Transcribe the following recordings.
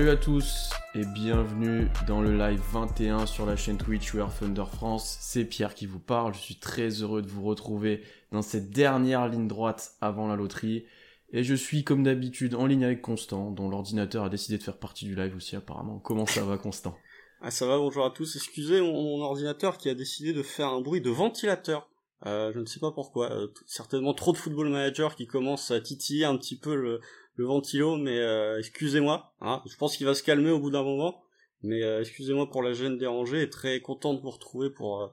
Salut à tous et bienvenue dans le live 21 sur la chaîne Twitch We Are Thunder France. C'est Pierre qui vous parle. Je suis très heureux de vous retrouver dans cette dernière ligne droite avant la loterie. Et je suis comme d'habitude en ligne avec Constant, dont l'ordinateur a décidé de faire partie du live aussi apparemment. Comment ça va Constant? Ah ça va, bonjour à tous. Excusez mon, ordinateur qui a décidé de faire un bruit de ventilateur. Euh, je ne sais pas pourquoi. Euh, certainement trop de football manager qui commence à titiller un petit peu le, le ventilo, mais euh, excusez-moi. Hein, je pense qu'il va se calmer au bout d'un moment. Mais euh, excusez-moi pour la gêne dérangée et très content de vous retrouver pour, euh,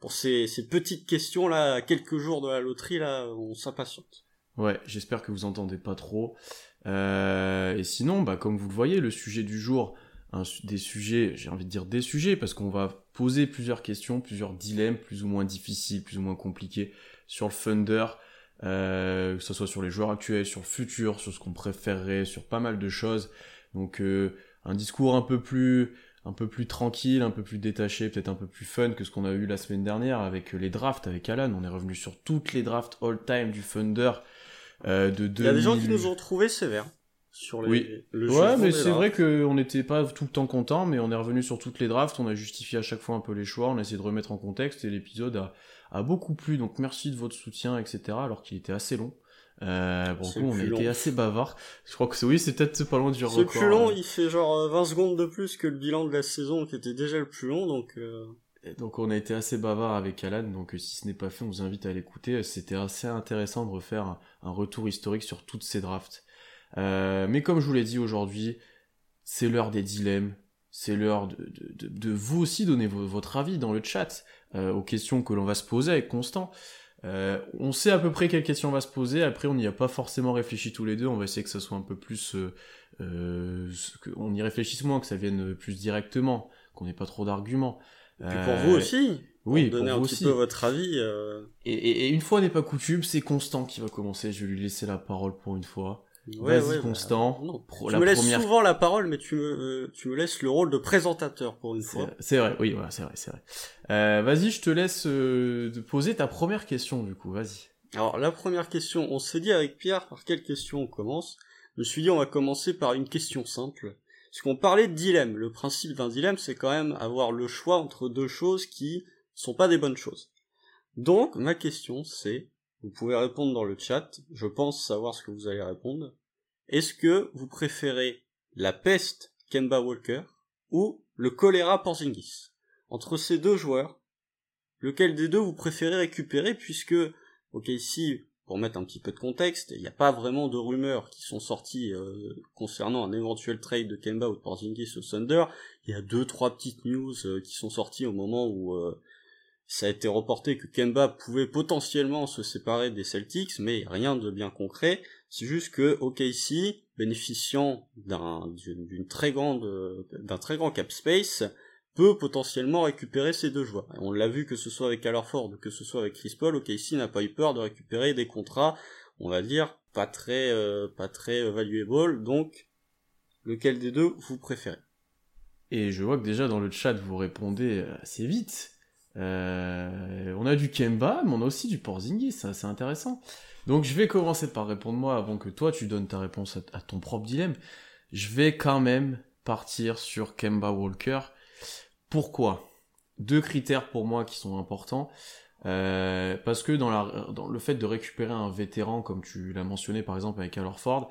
pour ces, petites questions là, quelques jours de la loterie là, on s'impatiente. Ouais, j'espère que vous entendez pas trop. et sinon, bah, comme vous le voyez, le sujet du jour, des sujets, j'ai envie de dire des sujets, parce qu'on va poser plusieurs questions, plusieurs dilemmes, plus ou moins difficiles, plus ou moins compliqués, sur le Thunder, euh, que ce soit sur les joueurs actuels, sur le futur, sur ce qu'on préférerait, sur pas mal de choses. Donc euh, un discours un peu plus un peu plus tranquille, un peu plus détaché, peut-être un peu plus fun que ce qu'on a eu la semaine dernière avec les drafts avec Alan. On est revenu sur toutes les drafts all-time du Thunder euh, de 2000. Il y a des gens qui nous ont trouvé sévères sur les, oui. ouais, mais c'est vrai qu'on n'était pas tout le temps content, mais on est revenu sur toutes les drafts, on a justifié à chaque fois un peu les choix, on a essayé de remettre en contexte et l'épisode a, a beaucoup plu, donc merci de votre soutien, etc. Alors qu'il était assez long. Euh, bon, coup, on a été assez bavard. Je crois que c'est, oui, c'est peut-être pas loin du record. C'est plus long, il fait genre 20 euh, secondes de plus que le bilan de la saison qui était déjà le plus long, donc, euh... donc on a été assez bavard avec Alan, donc euh, si ce n'est pas fait, on vous invite à l'écouter. C'était assez intéressant de refaire un, retour historique sur toutes ces drafts. Euh, mais comme je vous l'ai dit aujourd'hui, c'est l'heure des dilemmes, c'est l'heure de, de, de, vous aussi donner votre avis dans le chat euh, aux questions que l'on va se poser avec Constant. Euh, on sait à peu près quelles questions on va se poser, après on n'y a pas forcément réfléchi tous les deux, on va essayer que ça soit un peu plus... Euh, euh on y réfléchisse moins, que ça vienne plus directement, qu'on n'ait pas trop d'arguments. Et pour vous aussi oui, donner un petit peu votre avis. Et, et, et, une fois n'est pas coutume, c'est Constant qui va commencer. Je vais lui laisser la parole pour une fois. Ouais, Vas-y, Constant. tu me laisses souvent la parole, mais tu me, euh, tu me laisses le rôle de présentateur pour une fois. C'est vrai, oui, voilà, c'est vrai, c'est vrai. Euh, vas-y, je te laisse euh, poser ta première question, du coup, vas-y. Alors, la première question, on s'est dit avec Pierre par quelle question on commence? Je me suis dit, on va commencer par une question simple. Parce qu'on parlait de dilemme. Le principe d'un dilemme, c'est quand même avoir le choix entre deux choses qui sont pas des bonnes choses. Donc, ma question, c'est, vous pouvez répondre dans le chat, je pense savoir ce que vous allez répondre. Est-ce que vous préférez la peste Kemba Walker ou le choléra Porzingis? Entre ces deux joueurs, lequel des deux vous préférez récupérer? Puisque, ok, ici, pour mettre un petit peu de contexte, il n'y a pas vraiment de rumeurs qui sont sorties euh, concernant un éventuel trade de Kemba ou de Porzingis au Thunder. Il y a deux, trois petites news euh, qui sont sorties au moment où euh, ça a été reporté que Kemba pouvait potentiellement se séparer des Celtics, mais rien de bien concret. C'est juste que OKC, bénéficiant d'un, d'une très grande, d'un très grand cap space, peut potentiellement récupérer ces deux joueurs. on l'a vu que ce soit avec Ford ou que ce soit avec Chris Paul, OKC n'a pas eu peur de récupérer des contrats, on va dire, pas très, euh, très valuable, donc, lequel des deux vous préférez? Et je vois que déjà dans le chat vous répondez assez vite. Euh, on a du Kemba, mais on a aussi du Porzingis, c'est intéressant. Donc je vais commencer par répondre moi avant que toi tu donnes ta réponse à, ton propre dilemme. Je vais quand même partir sur Kemba Walker. Pourquoi? Deux critères pour moi qui sont importants. Euh, parce que dans, la, dans le fait de récupérer un vétéran, comme tu l'as mentionné par exemple avec Al Ford,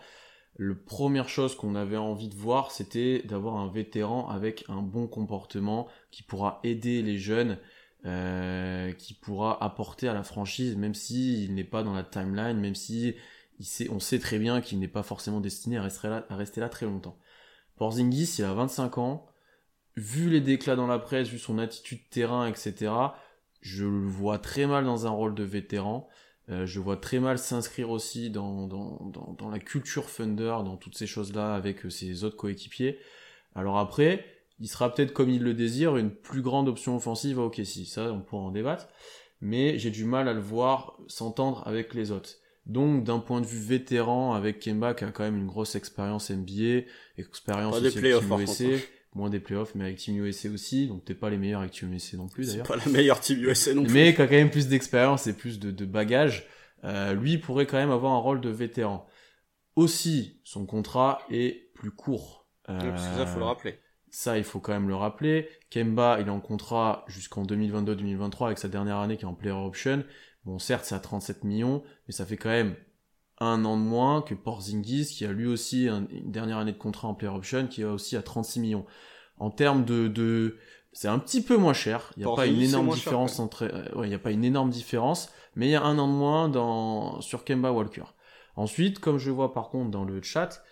la première chose qu'on avait envie de voir, c'était d'avoir un vétéran avec un bon comportement qui pourra aider les jeunes euh, qui pourra apporter à la franchise, même s'il il n'est pas dans la timeline, même si on sait très bien qu'il n'est pas forcément destiné à rester, là, très longtemps. Porzingis, il a 25 ans, vu les déclats dans la presse, vu son attitude terrain, etc., je le vois très mal dans un rôle de vétéran. Euh, je vois très mal s'inscrire aussi dans, dans, la culture Thunder, dans toutes ces choses-là avec euh, ses autres coéquipiers. Alors après, il sera peut-être comme il le désire une plus grande option offensive à OKC. Ça, on pourra en débattre. Mais j'ai du mal à le voir s'entendre avec les autres. Donc, d'un point de vue vétéran, avec Kemba qui a quand même une grosse expérience NBA, expérience aussi avec Team USA, moins des playoffs, mais avec Team USA aussi. Donc, t'es pas les meilleurs avec Team USA non plus d'ailleurs. pas la meilleure Team USA non plus. Mais qui a quand même plus d'expérience et plus de, de bagages. Euh, lui pourrait quand même avoir un rôle de vétéran. Aussi, son contrat est plus court parce que ça, faut le rappeler. Ça, il faut quand même le rappeler. Kemba, il est en contrat jusqu'en 2022-2023 avec sa dernière année qui est en player option. Bon, certes, c'est à 37 millions, mais ça fait quand même un an de moins que Porzingis, qui a lui aussi une dernière année de contrat en player option, qui est aussi à 36 millions. En termes de, de c'est un petit peu moins cher. Il n'y a pas une énorme différence entre, euh, il n'y a pas une énorme différence, mais il y a un an de moins dans sur Kemba Walker. Ensuite, comme je vois par contre dans le chat,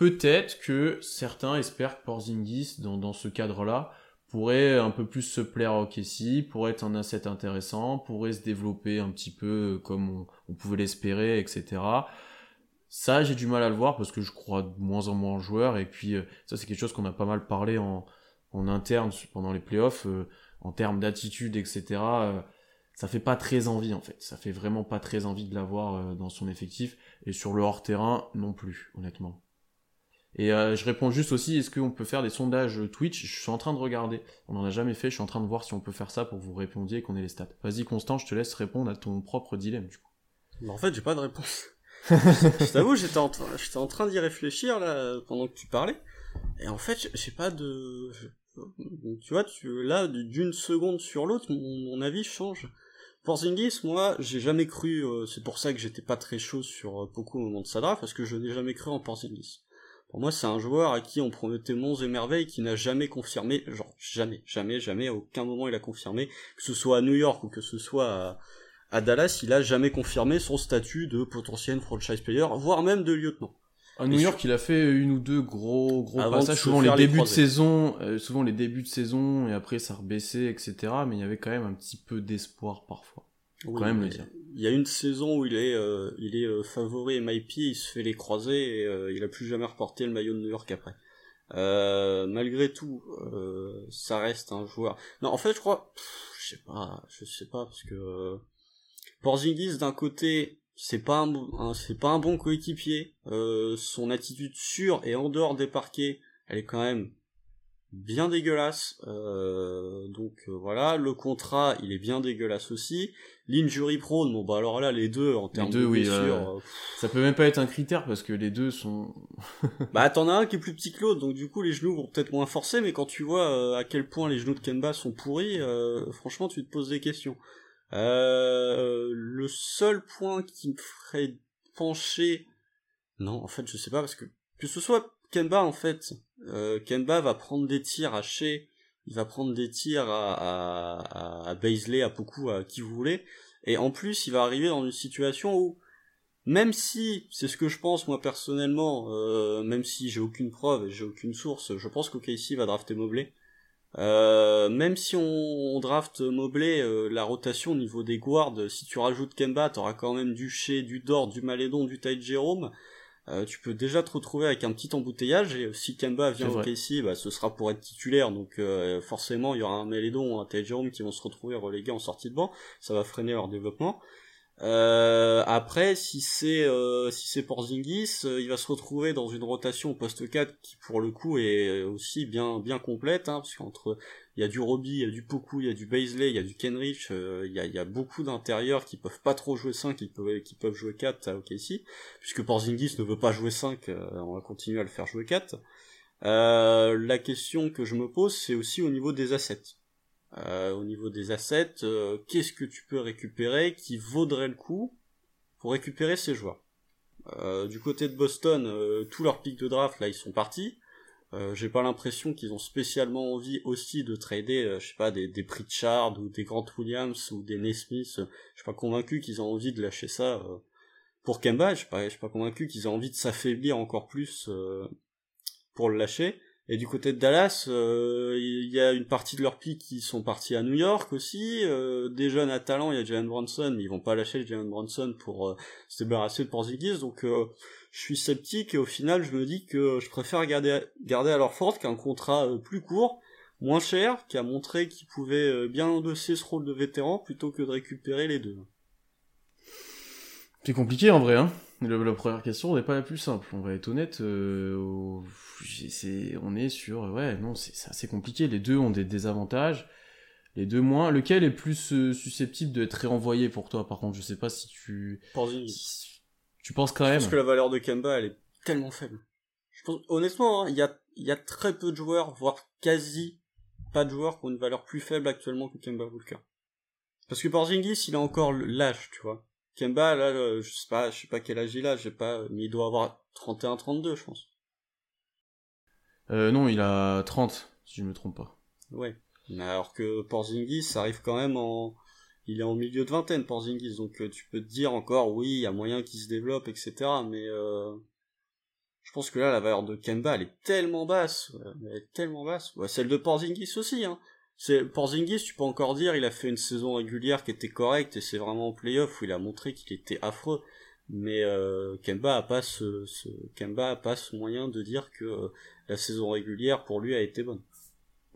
peut-être que certains espèrent que Porzingis, dans, ce cadre-là, pourrait un peu plus se plaire à OKC, pourrait être un asset intéressant, pourrait se développer un petit peu comme on, pouvait l'espérer, etc. Ça, j'ai du mal à le voir parce que je crois de moins en moins en joueur. Et puis, euh, ça, c'est quelque chose qu'on a pas mal parlé en, en interne pendant les playoffs, euh, en termes d'attitude, etc. Euh, ça fait pas très envie, en fait. Ça fait vraiment pas très envie de l'avoir dans son effectif. Et sur le hors-terrain, non plus, honnêtement. Et euh, je réponds juste aussi, est-ce qu'on peut faire des sondages Twitch? Je suis en train de regarder. On n'en a jamais fait, je suis en train de voir si on peut faire ça pour vous répondre et qu'on ait les stats. Vas-y Constant, je te laisse répondre à ton propre dilemme du coup. en fait, j'ai pas de réponse. je t'avoue, j'étais en, j'étais en train d'y réfléchir là pendant que tu parlais. Et en fait, j'ai pas de... Tu vois, tu, là, d'une seconde sur l'autre, mon, avis change. Porzingis, moi, j'ai jamais cru, euh, c'est pour ça que j'étais pas très chaud sur euh, Poco au moment de sa draft, parce que je n'ai jamais cru en Porzingis. Pour moi, c'est un joueur à qui on promettait monts et merveilles qui n'a jamais confirmé, genre jamais, jamais, jamais, à aucun moment il a confirmé, que ce soit à New York ou que ce soit à, Dallas, il a jamais confirmé son statut de potentiel franchise player, voire même de lieutenant. À New York, il a fait une ou deux gros gros passages, souvent les débuts de saison, euh, souvent les débuts de saison et après ça rebaissait, etc. Mais il y avait quand même un petit peu d'espoir parfois. Quand même le dire il y a une saison où il est, euh, il est euh, favori et MyP, il se fait les croiser et euh, il a plus jamais reporté le maillot de New York après. malgré tout, ça reste un joueur. Non, en fait, je crois, je sais pas, je sais pas parce que Porzingis d'un côté, c'est pas un, c'est pas un bon coéquipier. son attitude sûre et en dehors des parquets, elle est quand même bien dégueulasse. Euh, donc euh, voilà, le contrat, il est bien dégueulasse aussi. L'injury prone, bon bah alors là les deux en termes de oui, euh, ça peut même pas être un critère parce que les deux sont. bah t'en as un qui est plus petit que l'autre, donc du coup les genoux vont peut-être moins forcer, mais quand tu vois à quel point les genoux de Kemba sont pourris, franchement tu te poses des questions. le seul point qui me ferait pencher, non en fait je sais pas parce que que ce soit Kemba en fait, euh, Kemba va prendre des tirs à Shea, il va prendre des tirs à, à, à Baisley, à Poku, à qui vous voulez, et en plus il va arriver dans une situation où même si c'est ce que je pense moi personnellement, euh, même si j'ai aucune preuve et j'ai aucune source, je pense qu'OKC va drafter Mobley. Euh, même si on, on draft Mobley, euh, la rotation au niveau des guards, si tu rajoutes Kemba, t'auras quand même du Shea, du Dort, du Malédon, du Ty Jerome. Euh, tu peux déjà te retrouver avec un petit embouteillage et si Kemba vient au KC, bah, ce sera pour être titulaire. Donc euh, forcément il y aura un Mélédon ou un Ted Jerome qui vont se retrouver relégués en sortie de banc, ça va freiner leur développement. Euh, après, si c'est euh, si c'est Porzingis, il va se retrouver dans une rotation poste 4 qui pour le coup est aussi bien bien complète, hein, parce qu'entre il y a du Roby, il y a du Poku, il y a du Baisley, il y a du Kenrich, euh, il, y a, il y a beaucoup d'intérieurs qui peuvent pas trop jouer 5, qui peuvent, qui peuvent jouer 4 à OKC, puisque Porzingis ne veut pas jouer 5, euh, on va continuer à le faire jouer 4. Euh, la question que je me pose, c'est aussi au niveau des assets. au niveau des assets, qu'est-ce que tu peux récupérer qui vaudrait le coup pour récupérer ces joueurs? Du côté de Boston, tous leurs pics de draft, là, ils sont partis. Euh, j'ai pas l'impression qu'ils ont spécialement envie aussi de trader, euh, je sais pas, des, des Pritchard ou des Grant Williams ou des Nesmith. Je suis pas convaincu qu'ils ont envie de lâcher ça euh, pour Kemba. Je suis pas, je pas convaincu qu'ils ont envie de s'affaiblir encore plus pour le lâcher. Et du côté de Dallas, il y a une partie de leurs pics qui sont partis à New York aussi. des jeunes à talent, il y a Jalen Bronson, mais ils vont pas lâcher Jalen Bronson pour se débarrasser de Porzingis. Donc je suis sceptique et au final je me dis que je préfère garder, garder alors Ford qu'un contrat euh, plus court, moins cher, qui a montré qu'il pouvait euh, bien endosser ce rôle de vétéran plutôt que de récupérer les deux. C'est compliqué en vrai, hein. La première question n'est pas la plus simple. On va être honnête, euh, on est sur, ouais, non, c'est assez compliqué. Les deux ont des désavantages, les deux moins. Lequel est plus susceptible d'être réenvoyé pour toi? Par contre, je sais pas si tu. Tu penses quand même Je pense que la valeur de Kemba, elle est tellement faible. Je pense, honnêtement, hein, il y, a, y a très peu de joueurs, voire quasi pas de joueurs qui ont une valeur plus faible actuellement que Kemba Walker. Parce que Porzingis, il a encore l'âge, tu vois. Kemba, là, euh, je sais pas, je sais pas quel âge il a, je sais pas, mais il doit avoir 31-32, je pense. Euh, non, il a 30, si je me trompe pas. Ouais. Mais alors que Porzingis, ça arrive quand même en, il est en milieu de vingtaine, Porzingis, donc euh, tu peux te dire encore, oui, il y a moyen qu'il se développe, etc. Mais euh, je pense que là, la valeur de Kemba, elle est tellement basse, elle est tellement basse. Ouais, celle de Porzingis aussi, hein. C'est Porzingis, tu peux encore dire, il a fait une saison régulière qui était correcte et c'est vraiment en playoff où il a montré qu'il était affreux. Mais euh, Kemba a pas ce, ce, Kemba a pas ce moyen de dire que euh, la saison régulière pour lui a été bonne.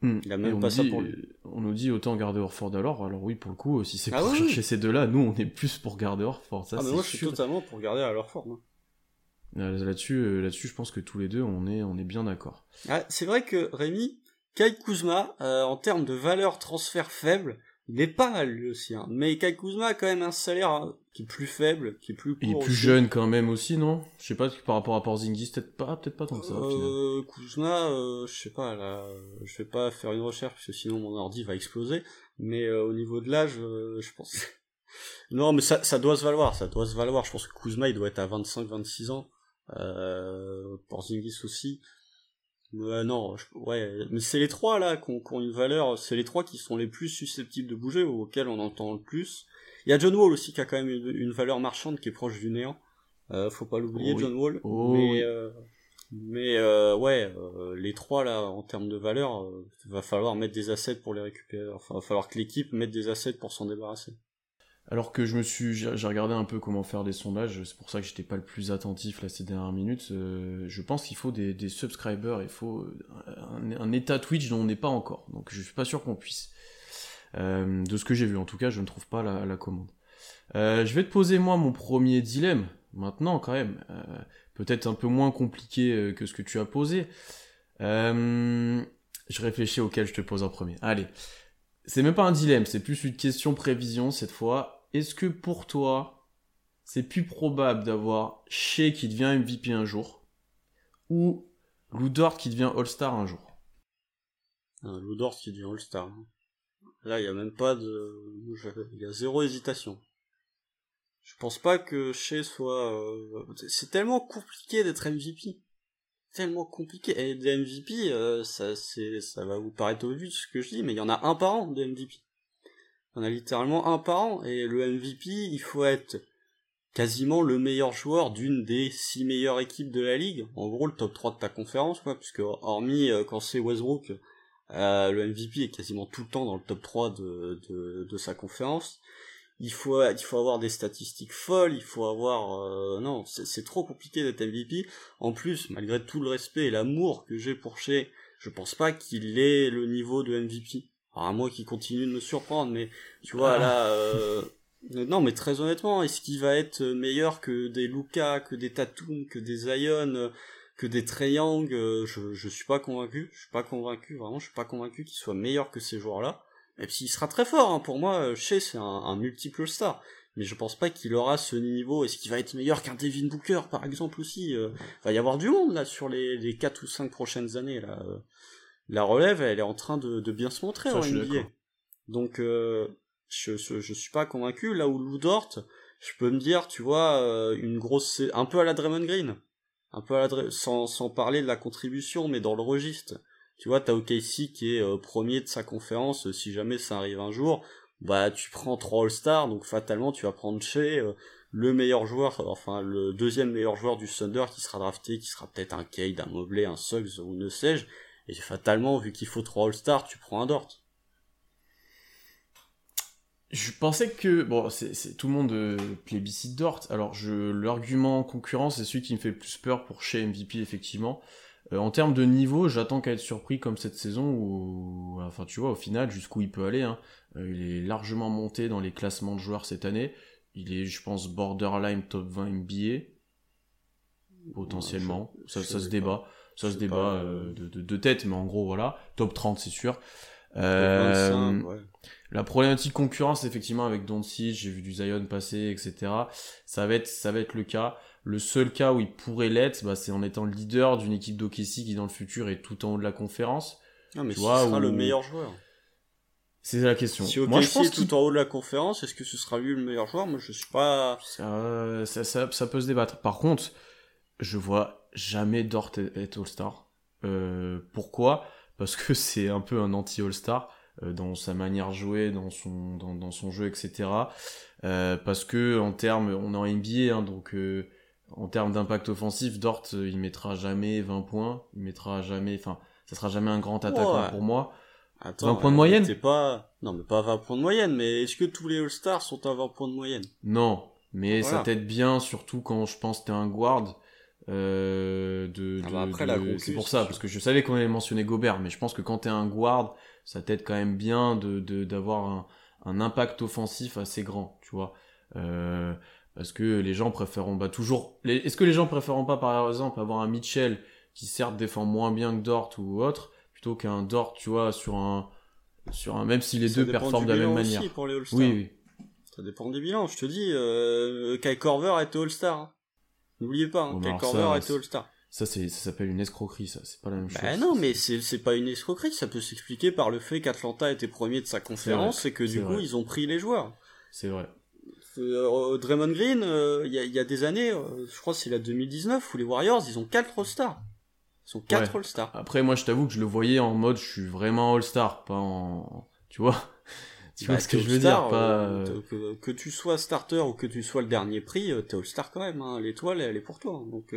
Hmm. Il a même pas ça pour lui. On nous dit autant garder Orford alors, alors oui pour le coup, si c'est Ah pour oui, chercher ces deux-là, nous on est plus pour garder Orford. Ça, ah mais moi je suis totalement pour garder à leur forme. Euh, Là-dessus, là-dessus, je pense que tous les deux on est, on est bien d'accord. Ah, c'est vrai que Rémi, Kai Kuzma, euh, en termes de valeur transfert faible, il est pas mal lui aussi. Hein. Mais Kai Kuzma a quand même un salaire hein, qui est plus faible, qui est plus Il est court plus aussi. jeune quand même aussi, non? Je sais pas par rapport à Porzingis, peut-être pas, peut-être pas tant que ça. Euh, Kuzma, euh, je sais pas, là, je vais pas faire une recherche parce que sinon mon ordi va exploser. Mais euh, au niveau de l'âge, euh, je pense. non, mais ça, ça doit se valoir, ça doit se valoir. Je pense que Kuzma, il doit être à 25-26 ans. Euh, Porzingis aussi. Ouais, non, je- ouais, mais c'est les trois là qui ont, qui ont une valeur, c'est les trois qui sont les plus susceptibles de bouger, ou auxquels on entend le plus. Il y a John Wall aussi qui a quand même une, une valeur marchande qui est proche du néant. Euh, faut pas l'oublier, Oh oui. John Wall. Oh mais oui. euh, mais euh, ouais, euh, les trois là, en termes de valeur, euh, va falloir mettre des assets pour les récupérer. Enfin, va falloir que l'équipe mette des assets pour s'en débarrasser. Alors que je me suis, j'ai regardé un peu comment faire des sondages, c'est pour ça que j'étais pas le plus attentif là ces dernières minutes. euh, je pense qu'il faut des, des subscribers, il faut euh, un, état Twitch dont on n'est pas encore. Donc je suis pas sûr qu'on puisse. Euh, de ce que j'ai vu, en tout cas, je ne trouve pas la, commande. Je vais te poser moi mon premier dilemme maintenant quand même, peut-être un peu moins compliqué que ce que tu as posé. Je réfléchis auquel je te pose en premier. Allez. C'est même pas un dilemme, c'est plus une question prévision cette fois. Est-ce que pour toi, c'est plus probable d'avoir Shea qui devient MVP un jour ou Lou Dort qui devient All-Star un jour? Un Lou Dort qui devient All-Star. Là, il y a même pas de, il y a zéro hésitation. Je pense pas que Shea soit, euh, c'est tellement compliqué d'être MVP. Tellement compliqué. Et des MVP, euh, ça, ça va vous paraître obvious ce que je dis, mais il y en a un par an de MVP. En a littéralement un par an. Et le MVP, il faut être quasiment le meilleur joueur d'une des six meilleures équipes de la ligue. En gros, le top 3 de ta conférence, quoi, puisque hormis euh, quand c'est Westbrook, euh, le MVP est quasiment tout le temps dans le top 3 de, de, de sa conférence. Il faut, il faut avoir des statistiques folles, il faut avoir... euh, non, c'est trop compliqué d'être MVP. En plus, malgré tout le respect et l'amour que j'ai pour Shea, je pense pas qu'il ait le niveau de MVP. Alors à moi qui continue de me surprendre, mais tu vois Ah. là... euh, non, mais très honnêtement, est-ce qu'il va être meilleur que des Luca, que des Tatum, que des Zion, euh, que des Trae Young euh, je, je suis pas convaincu. Je suis pas convaincu, vraiment, je suis pas convaincu qu'il soit meilleur que ces joueurs-là. Et puis il sera très fort, hein. pour moi, euh, Shea c'est un, un multiple star. Mais je pense pas qu'il aura ce niveau. Est-ce qu'il va être meilleur qu'un Devin Booker, par exemple, aussi euh, Va y avoir du monde, là, sur les, les 4 ou 5 prochaines années, là. La relève, elle est en train de, de bien se montrer Ça, en NBA. Donc, euh, je, je, je suis pas convaincu. Là où Lou Dort, je peux me dire, tu vois, euh, une grosse, un peu à la Draymond Green, un peu à la, sans, sans parler de la contribution, mais dans le registre. Tu vois, t'as OKC qui est euh, premier de sa conférence, si jamais ça arrive un jour, bah tu prends trois All-Stars, donc fatalement tu vas prendre chez euh, le meilleur joueur, enfin le deuxième meilleur joueur du Thunder qui sera drafté, qui sera peut-être un Cade, un Mobley, un Suggs ou ne sais-je, et fatalement, vu qu'il faut trois All-Stars, tu prends un Dort. Je pensais que bon, c'est tout le monde euh, plébiscite Dort. Alors je l'argument concurrent, c'est celui qui me fait le plus peur pour chez MVP effectivement. Euh, en termes de niveau, j'attends qu'à être surpris comme cette saison où, enfin tu vois, au final jusqu'où il peut aller. hein. Euh, il est largement monté dans les classements de joueurs cette année. Il est, je pense, borderline top 20 NBA potentiellement. Ouais, je- ça, je ça se débat, ça se débat euh, de, de, de tête, mais en gros voilà, top 30 c'est sûr. Euh, 25, ouais. la problématique concurrence, effectivement, avec Doncic, j'ai vu du Zion passer, etc. Ça va être, ça va être le cas. Le seul cas où il pourrait l'être, bah, c'est en étant le leader d'une équipe d'OKC qui dans le futur est tout en haut de la conférence. Non, mais ce sera le meilleur joueur. C'est la question. Si OKC Moi, je pense est tout en haut de la conférence, est-ce que ce sera lui le meilleur joueur? Moi, je suis pas. Ça, ça, ça, peut se débattre. Par contre, je vois jamais Dort être All-Star. Euh, pourquoi? Parce que c'est un peu un anti-All-Star euh, dans sa manière de jouer, dans son, dans, dans son jeu, etc. Euh, parce que en termes, on est en NBA, hein, donc euh, en termes d'impact offensif, Dort, euh, il mettra jamais 20 points, il mettra jamais, enfin, ça sera jamais un grand attaquant pour moi. Attends, 20 points de moyenne C'est pas, non, mais pas 20 points de moyenne, mais est-ce que tous les All-Stars sont à 20 points de moyenne? Non, mais ça t'aide bien, surtout quand je pense que t'es un guard. Euh, de, ah bah après, de... c'est pour ça parce que je savais qu'on allait mentionner Gobert mais je pense que quand t'es un guard ça t'aide quand même bien de d'avoir un, un impact offensif assez grand tu vois. Euh, parce que les gens préféreront bah toujours est-ce que les gens préféreront pas par exemple avoir un Mitchell qui certes défend moins bien que Dort ou autre plutôt qu'un Dort tu vois sur un sur un même si les deux performent de la même manière. pour les oui, oui. Ça dépend des bilans je te dis euh, Kai Korver était All-Star hein. N'oubliez pas hein, Kai Korver était All-Star ça, s'appelle une escroquerie, ça. C'est pas la même bah chose. Bah non, mais c'est, pas une escroquerie. Ça peut s'expliquer par le fait qu'Atlanta était premier de sa conférence et que du coup, ils ont pris les joueurs. C'est vrai. Euh, Draymond Green, euh, il y, a, y, a, des années, euh, je crois que c'est la 2019, où les Warriors, ils ont 4 All-Stars. Ils sont 4 All-Stars. Après, moi, je t'avoue que je le voyais en mode, je suis vraiment All-Star, pas en... Tu vois Tu vois ce que je veux dire pas... Euh, que, tu sois starter ou que tu sois le dernier prix, t'es All-Star quand même. Hein. L'étoile, elle est pour toi. Hein. Donc...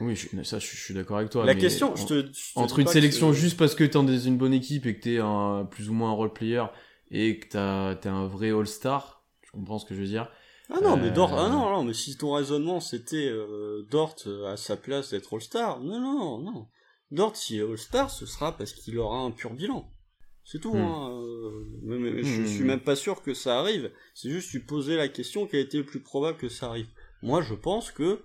Oui, ça, je, suis d'accord avec toi. La question, je te, entre une sélection juste parce que t'es dans une bonne équipe et que t'es un, plus ou moins un role player et que t'as, t'es un vrai all-star, tu comprends ce que je veux dire Ah non, mais Dort, ah euh, non, non, mais si ton raisonnement c'était euh, Dort à sa place d'être all-star, non, non, non. Dort, si est all-star, ce sera parce qu'il aura un pur bilan. C'est tout. Hmm. Hein. Euh, je suis hmm. même pas sûr que ça arrive. C'est juste tu posais la question qui a été le plus probable que ça arrive? Moi, je pense que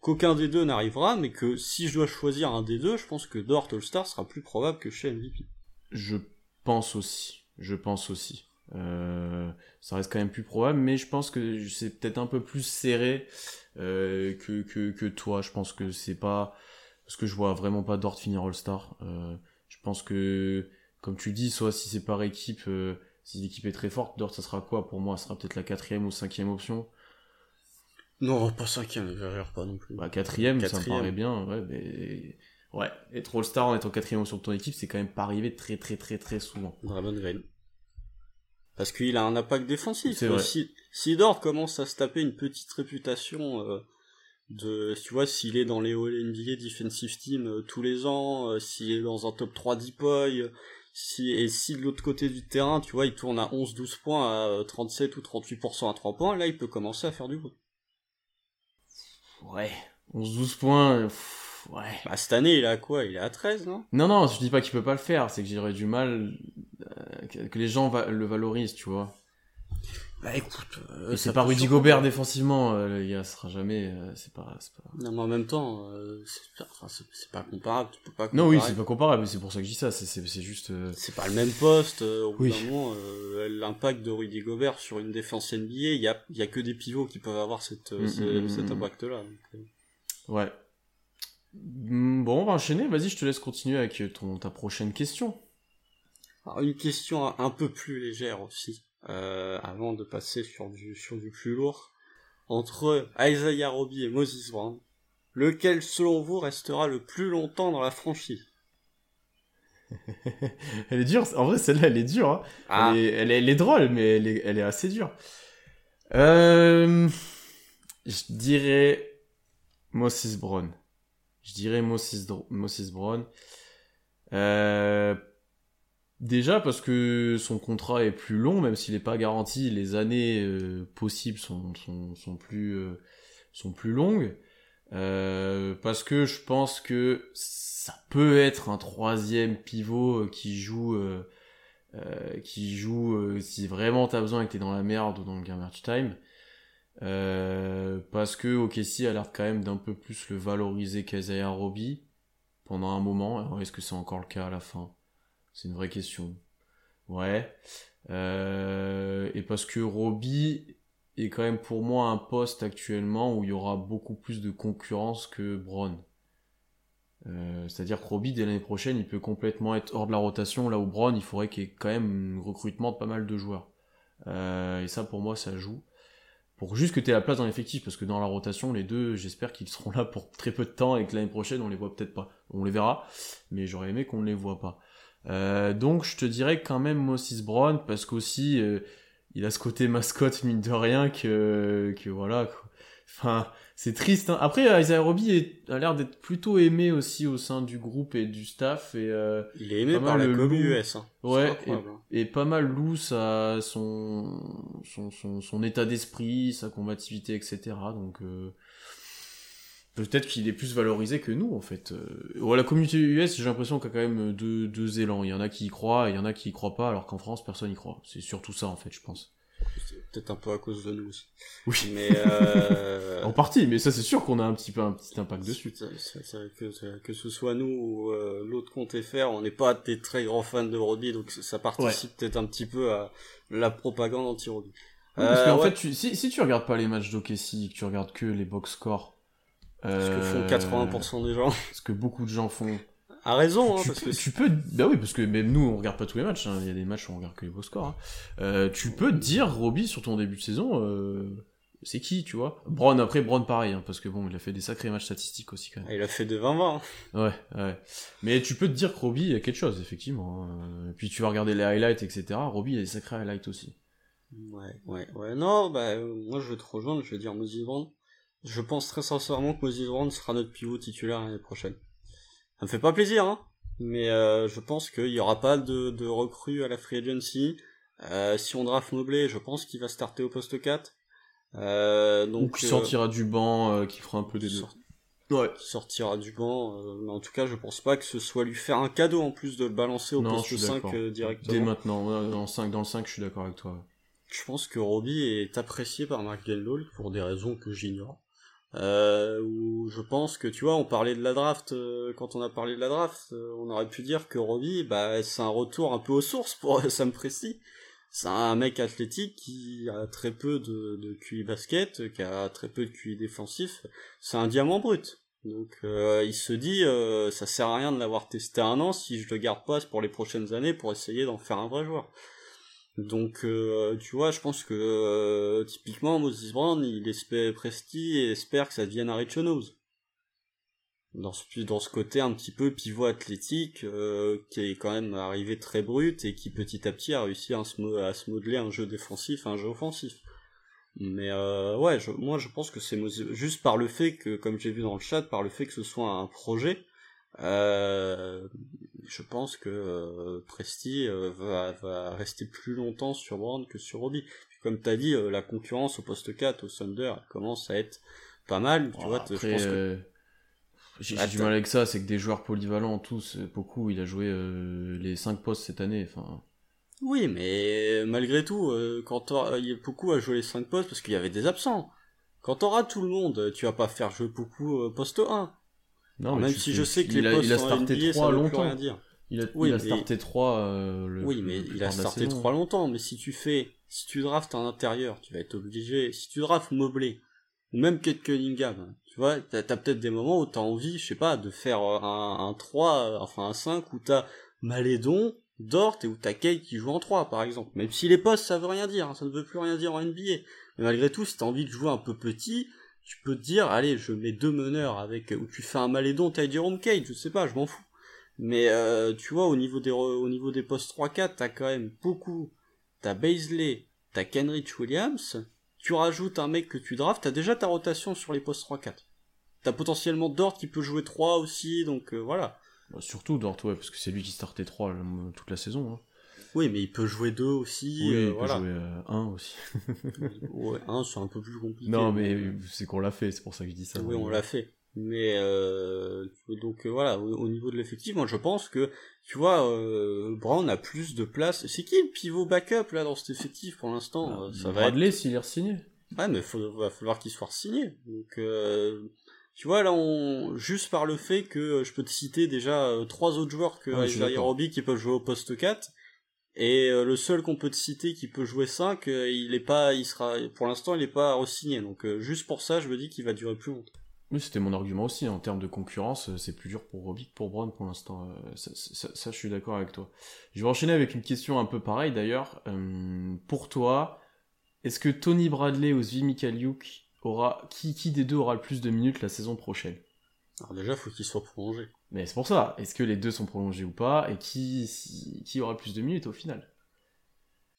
qu'aucun des deux n'arrivera, mais que si je dois choisir un des deux, je pense que Dort All-Star sera plus probable que chez MVP. Je pense aussi. Je pense aussi. Euh, ça reste quand même plus probable, mais je pense que c'est peut-être un peu plus serré euh, que, que, que, toi. Je pense que c'est pas parce que je vois vraiment pas Dort finir All-Star. Euh, je pense que, comme tu dis, soit si c'est par équipe, euh, si l'équipe est très forte, Dort ça sera quoi pour moi? Ça sera peut-être la quatrième ou cinquième option. Non, pas cinquième, pas non plus. Bah, quatrième, ça me paraît bien, ouais, mais... Ouais, être All-Star en étant quatrième sur ton équipe, c'est quand même pas arrivé très très très très souvent. Draymond Green. Parce qu'il a un impact défensif. Si, si Dort commence à se taper une petite réputation euh, de, tu vois, s'il est dans les All-NBA Defensive Team euh, tous les ans, euh, s'il est dans un top 3 Deepoy, si, et si de l'autre côté du terrain, tu vois, il tourne à 11-12 points, à 37 ou 38% à 3 points, là, il peut commencer à faire du bruit. Ouais, 11-12 points, ouais. Bah, cette année, il est à quoi? Il est à 13, non? Non, non, je dis pas qu'il peut pas le faire, c'est que j'aurais du mal euh, que les gens le valorisent, tu vois. Bah écoute, euh, c'est pas Rudy Gobert défensivement, euh, le gars, sera jamais, euh, c'est pas, pas. Non mais en même temps, euh, c'est pas comparable, tu peux pas. Comparer. Non oui, c'est pas comparable, c'est pour ça que je dis ça, c'est juste. C'est pas le même poste. au moment, l'impact de Rudy Gobert sur une défense NBA, il y a, y a que des pivots qui peuvent avoir cette, mm, cet impact-là. Ouais. Bon, on va enchaîner. Vas-y, je te laisse continuer avec ton ta prochaine question. Alors, une question un peu plus légère aussi. Euh, avant de passer sur du, sur du plus lourd, entre Isaiah Roby et Moses Brown, lequel selon vous restera le plus longtemps dans la franchise? Elle est dure, en vrai celle-là elle est dure, hein. ah. elle, est, elle, est, drôle mais elle est, elle est assez dure. Euh, je dirais Moses Brown. Je dirais Moses, Moses Brown. Euh, Déjà parce que son contrat est plus long, même s'il n'est pas garanti, les années euh, possibles sont, sont, sont, plus, euh, sont plus longues. Euh, parce que je pense que ça peut être un troisième pivot qui joue, qui joue si vraiment t'as besoin et que t'es dans la merde ou dans le garbage time. parce que OKC a l'air quand même d'un peu plus le valoriser qu'Isaiah Roby pendant un moment. Est-ce que c'est encore le cas à la fin? C'est une vraie question. Ouais. Euh, et parce que Roby, est quand même pour moi un poste actuellement où il y aura beaucoup plus de concurrence que Brown. Euh, C'est-à-dire que Roby, dès l'année prochaine, il peut complètement être hors de la rotation, là où Brown, il faudrait qu'il y ait quand même un recrutement de pas mal de joueurs. Euh, et ça, pour moi, ça joue. Pour juste que tu aies la place dans l'effectif, parce que dans la rotation, les deux, j'espère qu'ils seront là pour très peu de temps et que l'année prochaine, on les voit peut-être pas. On les verra, mais j'aurais aimé qu'on ne les voit pas. Euh, donc, je te dirais quand même Moses Brown, parce qu'aussi, euh, il a ce côté mascotte, mine de rien, que, que voilà. Quoi. Enfin, c'est triste. Hein. Après, Isaiah Roby a l'air d'être plutôt aimé aussi au sein du groupe et du staff. Et, euh, il est aimé par la com US. Hein. Ouais, et, hein. et, pas mal loose à son, son, son, son état d'esprit, sa combativité, etc. Donc, euh, peut-être qu'il est plus valorisé que nous, en fait. Euh, la communauté US, j'ai l'impression qu'il y a quand même deux, deux élans. Il y en a qui y croient et il y en a qui y croient pas, alors qu'en France, personne y croit. C'est surtout ça, en fait, je pense. C'est peut-être un peu à cause de nous aussi. Oui. Mais euh... en partie, mais ça c'est sûr qu'on a un petit peu un petit impact dessus. que, que ce soit nous ou euh, l'autre compte FR, on n'est pas des très grands fans de Roby, donc ça participe ouais. peut-être un petit peu à la propagande anti-Roby. Oui, parce qu'en euh, ouais. fait, tu, si, si tu regardes pas les matchs d'Okessi, que tu regardes que les box scores, ce que font 80% des gens, ce que beaucoup de gens font, a raison, hein, tu, parce peux, que tu peux, bah oui, parce que même nous, on regarde pas tous les matchs, hein. il y a des matchs où on regarde que les beaux scores. Hein. Euh, tu peux dire, Roby, sur ton début de saison, euh, c'est qui, tu vois? Brown, après, Brown, pareil, hein, parce que bon, il a fait des sacrés matchs statistiques aussi, quand même. Il a fait de 20-20. Ouais, ouais. Mais tu peux te dire que Roby a quelque chose, effectivement. Et puis tu vas regarder les highlights, etc. Roby a des sacrés highlights aussi. Ouais, ouais, ouais. Non, bah, euh, moi, je vais te rejoindre, je vais dire Moses Brown. Je pense très sincèrement que Moses Brown sera notre pivot titulaire l'année prochaine. Ça me fait pas plaisir, hein mais euh, je pense qu'il y aura pas de, de recrues à la free agency. Euh, si on draft Mobley, je pense qu'il va starter au poste 4. Euh, donc, Ou qui sortira du banc, qui fera un peu des deux. Sort... Ouais. Sortira du banc. mais en tout cas, je pense pas que ce soit lui faire un cadeau en plus de le balancer au non, poste 5 directement. Dès maintenant, dans le 5, dans le 5 je suis d'accord avec toi. Je pense que Roby est apprécié par Mark Gendall pour des raisons que j'ignore. Euh, où je pense que tu vois, on parlait de la draft euh, quand on a parlé de la draft, euh, on aurait pu dire que Robbie, bah c'est un retour un peu aux sources pour Sam Presti. C'est un mec athlétique qui a très peu de, de QI basket, qui a très peu de QI défensif. C'est un diamant brut. Donc il se dit, ça sert à rien de l'avoir testé un an si je le garde pas pour les prochaines années pour essayer d'en faire un vrai joueur. Donc, euh, tu vois, je pense que euh, typiquement Moses Brown, il espère Presti et espère que ça devienne un Rich Dans ce, dans ce côté un petit peu pivot athlétique, euh, qui est quand même arrivé très brut et qui petit à petit a réussi à se, à se modeler un jeu défensif, un jeu offensif. Mais euh, ouais, moi je pense que c'est juste par le fait que, comme j'ai vu dans le chat, par le fait que ce soit un projet, euh, je pense que euh, Presti euh, va, va, rester plus longtemps sur Brown que sur Roby. Puis comme t'as dit, euh, la concurrence au poste 4 au Thunder commence à être pas mal. Tu oh, vois, après, je pense que... J'ai du mal avec ça, c'est que des joueurs polyvalents, tous, beaucoup, il a joué les 5 postes cette année. Enfin... Oui, mais malgré tout, quand il y a beaucoup à jouer les 5 postes parce qu'il y avait des absents. Quand t'auras tout le monde, tu vas pas faire jouer beaucoup poste 1 non, même si je sais que les postes il a starté NBA, 3 longtemps. Rien dire. Il a, oui, il a mais... starté 3 euh, le, Oui, mais il a starté 3 longtemps, mais si tu fais si tu draftes un intérieur, tu vas être obligé si tu draftes Mobley ou même Kate Cunningham, tu vois, t'as as, peut-être des moments où t'as envie, je sais pas, de faire un, un 3, enfin un 5 où t'as Malédon, Dort et où t'as Kate qui joue en 3 par exemple. Même si les postes ça veut rien dire, hein, ça ne veut plus rien dire en NBA. Mais malgré tout, si t'as envie de jouer un peu petit, tu peux te dire, allez, je mets deux meneurs avec, où tu fais un Malédon, t'as Jerome Cage, je sais pas, je m'en fous. Mais, euh, tu vois, au niveau des, au niveau des postes 3-4, t'as quand même beaucoup, t'as Baisley, t'as Kenrich Williams, tu rajoutes un mec que tu drafts, t'as déjà ta rotation sur les postes 3-4. T'as potentiellement Dort qui peut jouer 3 aussi, donc euh, voilà. Bah, surtout Dort, ouais, parce que c'est lui qui startait 3 toute la saison. Hein. Oui, mais il peut jouer 2 aussi. Oui, euh, il voilà. peut jouer 1 aussi. ouais, 1 c'est un peu plus compliqué. Non, mais c'est qu'on l'a fait, c'est pour ça que je dis ça. Oui, on l'a fait. Mais euh, donc euh, voilà, au, au, niveau de l'effectif, moi je pense que tu vois, euh, Brown a plus de place. C'est qui le pivot backup là dans cet effectif pour l'instant ah, Ça va Bradley être... s'il est signé. Ouais, mais il va falloir qu'il soit signé. Donc euh, tu vois là, on juste par le fait que je peux te citer déjà trois autres joueurs que ouais, Isaiah Roby qui peuvent jouer au poste 4 Et euh, le seul qu'on peut te citer qui peut jouer 5, euh, il est pas, il sera, pour l'instant, il est pas re-signé. Donc euh, juste pour ça, je me dis qu'il va durer plus longtemps. Oui, c'était mon argument aussi. En termes de concurrence, c'est plus dur pour Robbie que pour Brown pour l'instant. Ça, ça, ça, je suis d'accord avec toi. Je vais enchaîner avec une question un peu pareille d'ailleurs. pour toi, est-ce que Tony Bradley ou Zvi Mikaliuk aura qui, qui des deux aura le plus de minutes la saison prochaine? Alors déjà, faut qu'il soit prolongé. Mais c'est pour ça. Est-ce que les deux sont prolongés ou pas? Et qui, qui aura plus de minutes au final?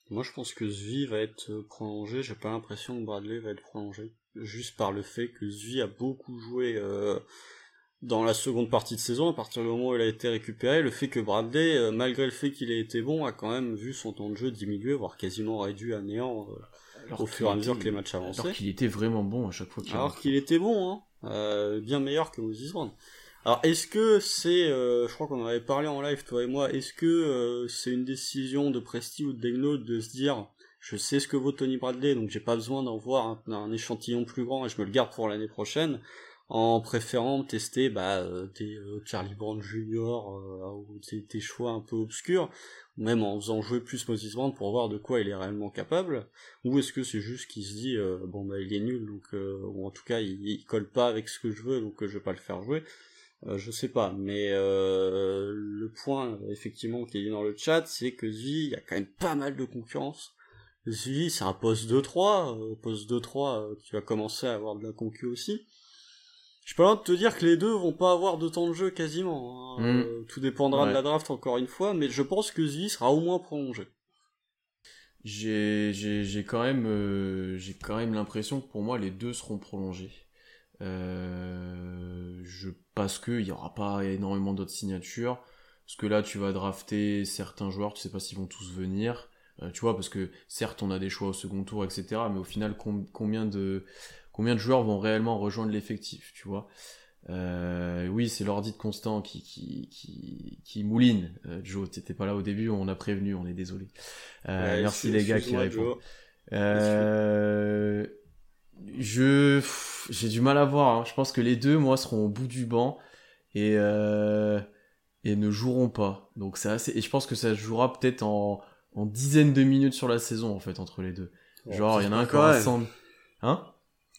Moi, je pense que Zvi va être euh, prolongé. J'ai pas l'impression que Bradley va être prolongé. Juste par le fait que Zvi a beaucoup joué euh, dans la seconde partie de saison, à partir du moment où il a été récupéré, le fait que Bradley, euh, malgré le fait qu'il ait été bon, a quand même vu son temps de jeu diminuer, voire quasiment réduit à néant au fur et à mesure que les matchs avançaient. Alors qu'il était vraiment bon à chaque fois qu'il Alors qu'il était bon, hein, bien meilleur que Moses Brown. Alors est-ce que c'est, euh, je crois qu'on en avait parlé en live toi et moi, est-ce que euh, c'est une décision de Presti ou de Degnaud de se dire, je sais ce que vaut Tony Bradley, donc j'ai pas besoin d'en voir un, échantillon plus grand et je me le garde pour l'année prochaine, en préférant tester bah, euh, des Charlie Brown Jr. ou des, choix un peu obscurs, ou même en faisant jouer plus Moses Brown pour voir de quoi il est réellement capable, ou est-ce que c'est juste qu'il se dit bon bah il est nul donc ou en tout cas il, il, colle pas avec ce que je veux donc je vais pas le faire jouer euh, je sais pas, mais euh, le point effectivement qui est dans le chat, c'est que Zvi, il y a quand même pas mal de concurrence. Zvi, c'est un poste 2-3, euh, poste 2-3 qui va commencer à avoir de la concu aussi. Je peux pas te dire que les deux vont pas avoir de temps de jeu quasiment. Hein. Mm. tout dépendra de la draft encore une fois, mais je pense que Zvi sera au moins prolongé. J'ai j'ai quand même j'ai quand même l'impression que pour moi les deux seront prolongés. Euh, je parce qu'il n'y aura pas énormément d'autres signatures. Parce que là, tu vas drafter certains joueurs, tu sais pas s'ils vont tous venir. Euh, tu vois, parce que certes, on a des choix au second tour, etc. Mais au final, combien de combien de joueurs vont réellement rejoindre l'effectif, tu vois? Euh, oui, c'est l'ordi de Constant qui, qui, qui, qui mouline. Euh, Joe, t'étais pas là au début, on a prévenu, on est désolé. Euh, merci les gars qui répondent. Je j'ai du mal à voir. Hein. Je pense que les deux, moi, seront au bout du banc et euh, et ne joueront pas. Donc c'est assez. Et je pense que ça jouera peut-être en en dizaines de minutes sur la saison en fait entre les deux. Genre il y en a un qui aura 100... Hein?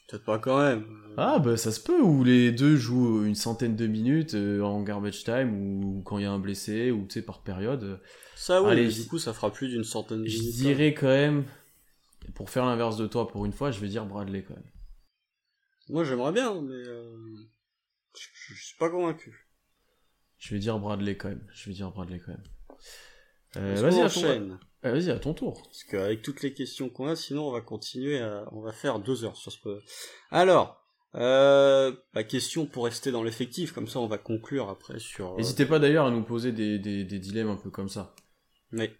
Peut-être pas quand même. Ah bah ça se peut où les deux jouent une centaine de minutes euh, en garbage time ou, quand il y a un blessé ou tu sais par période. Ça oui, Allez, du coup ça fera plus d'une centaine de minutes. Je dirais quand même pour faire l'inverse de toi pour une fois, je vais dire Bradley quand même. Moi j'aimerais bien, mais euh, je, suis pas convaincu. Je vais dire Bradley quand même. Je vais dire Bradley quand même. Euh, vas-y à ton... Euh, vas-y à ton tour. Parce qu'avec toutes les questions qu'on a, sinon on va continuer, à... on va faire deux heures sur ce. Alors, euh, la question pour rester dans l'effectif, comme ça on va conclure après sur. N'hésitez pas d'ailleurs à nous poser des, des, des dilemmes un peu comme ça. Mais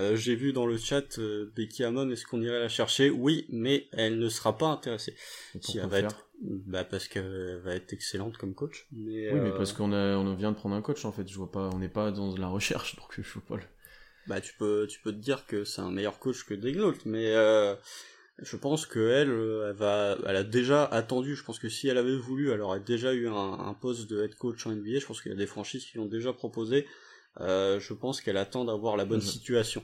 euh, j'ai vu dans le chat euh, Becky Hammond, est-ce qu'on irait la chercher? Oui, mais elle ne sera pas intéressée. Si elle va être, bah parce qu'elle va être excellente comme coach. Mais, oui, mais parce euh, qu'on a, on vient de prendre un coach en fait. Je vois pas, on n'est pas dans la recherche, donc je vois pas le. Bah tu peux, tu peux te dire que c'est un meilleur coach que Degnault, mais je pense que elle, elle va, elle a déjà attendu. Je pense que si elle avait voulu, elle aurait déjà eu un, un poste de head coach en NBA. Je pense qu'il y a des franchises qui l'ont déjà proposé. Euh, je pense qu'elle attend d'avoir la bonne situation.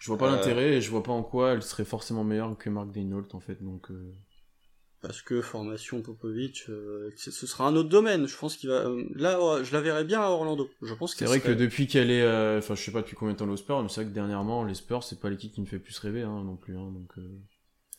Je vois pas l'intérêt et je vois pas en quoi elle serait forcément meilleure que Mark Deinault en fait donc. Euh. Parce que formation Popovic, euh, ce sera un autre domaine. Je pense qu'il va. là, je la verrais bien à Orlando. Je pense. C'est vrai que depuis qu'elle est, enfin, je sais pas depuis combien de temps le Spurs, mais c'est vrai que dernièrement, les Spurs, c'est pas l'équipe qui me fait plus rêver hein, non plus. Hein, donc.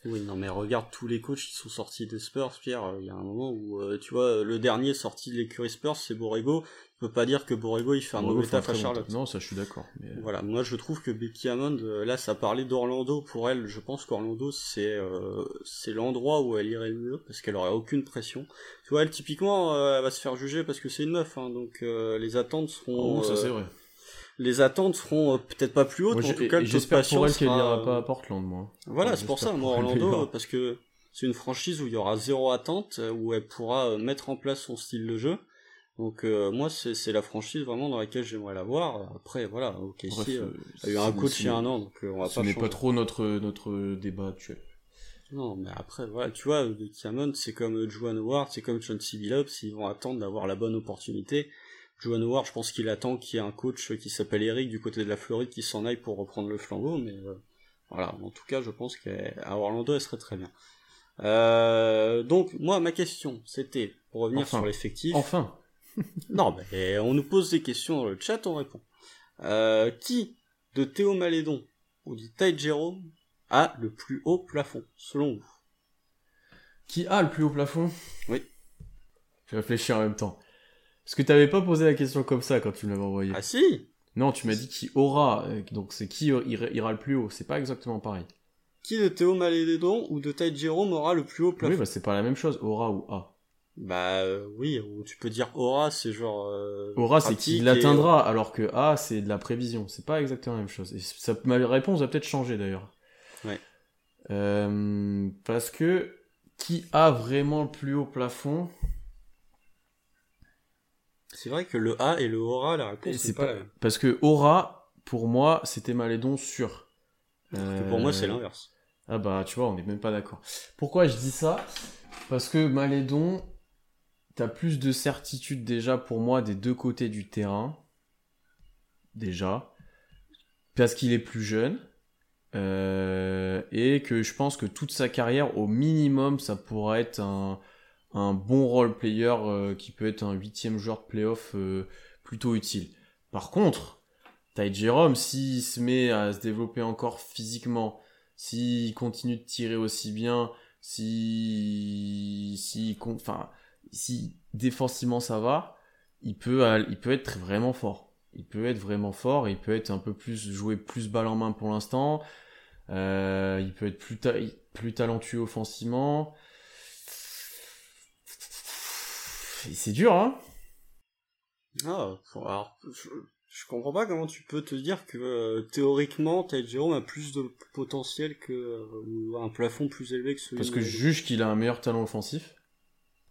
Oui, non, mais regarde tous les coachs qui sont sortis des Spurs, Pierre. Il y a un moment où, tu vois, le dernier sorti de l'écurie Spurs, c'est Borrego peut pas dire que Borrego il fait un mauvais taf à Charlotte. Non, ça je suis d'accord. Mais... Euh. Voilà, moi je trouve que Becky Hammond, euh, là ça parlait d'Orlando pour elle, je pense qu'Orlando c'est euh, c'est l'endroit où elle irait le mieux parce qu'elle aurait aucune pression. Tu vois, elle typiquement elle va se faire juger parce que c'est une meuf, hein, donc les attentes seront. Oh, ça c'est vrai. Les attentes seront peut-être pas plus hautes, en tout cas j'espère pour elle qu'elle ira pas à Portland, moi. Voilà, c'est pour ça, moi Orlando, parce que c'est une franchise où il y aura zéro attente, où elle pourra mettre en place son style de jeu donc euh, moi c'est la franchise vraiment dans laquelle j'aimerais la voir. Après voilà, ok, si, euh, il y a eu un coach il y a un an, donc euh, on va ce n'est pas trop notre notre débat actuel. Non, mais après voilà, tu vois, Kiamon c'est comme Juan Howard, c'est comme John C. Billups, ils vont attendre d'avoir la bonne opportunité. Johan Howard, je pense qu'il attend qu'il y ait un coach qui s'appelle Eric du côté de la Floride qui s'en aille pour reprendre le flambeau, mais voilà, en tout cas, je pense qu'à Orlando, elle serait très bien. donc, moi, ma question, c'était, pour revenir sur l'effectif... Enfin Non, mais on nous pose des questions dans le chat, on répond. qui de Théo Malédon ou du Ty Jerome a le plus haut plafond, selon vous? Qui a le plus haut plafond? Oui. Je réfléchis en même temps. Parce que tu t'avais pas posé la question comme ça quand tu me l'avais envoyé. Ah si Non, tu m'as dit qui aura, euh, donc c'est qui ira, le plus haut, c'est pas exactement pareil. Qui de Théo Malédon ou de Ty Jerome aura le plus haut plafond? Oui, bah c'est pas la même chose, aura ou A. Bah euh, oui, ou tu peux dire aura, c'est genre. Euh, aura, c'est qui l'atteindra, alors que A, c'est de la prévision. C'est pas exactement la même chose. Et ça, ma réponse va peut-être changer d'ailleurs. Ouais. Euh, parce que qui a vraiment le plus haut plafond? C'est vrai que le A et le aura, la réponse c'est pas, la même. Parce que aura, pour moi, c'était Malédon sûr. pour moi, c'est l'inverse. Ah bah, tu vois, on n'est même pas d'accord. Pourquoi je dis ça? Parce que Malédon, t'as plus de certitude déjà pour moi des deux côtés du terrain. Déjà. Parce qu'il est plus jeune. Euh, et que je pense que toute sa carrière, au minimum, ça pourra être un, bon role player euh, qui peut être un huitième joueur de playoff euh, plutôt utile. Par contre, Ty Jerome, s'il se met à se développer encore physiquement, s'il continue de tirer aussi bien, si, si, enfin, si défensivement ça va, il peut, il peut être vraiment fort. Il peut être vraiment fort, il peut être un peu plus, jouer plus balle en main pour l'instant. Euh, il peut être plus, plus talentueux offensivement. C'est dur, hein Ah, alors, je, comprends pas comment tu peux te dire que euh, théoriquement, Ty Jerome a plus de potentiel que euh, un plafond plus élevé que celui. Parce que je juge qu'il a un meilleur talent offensif,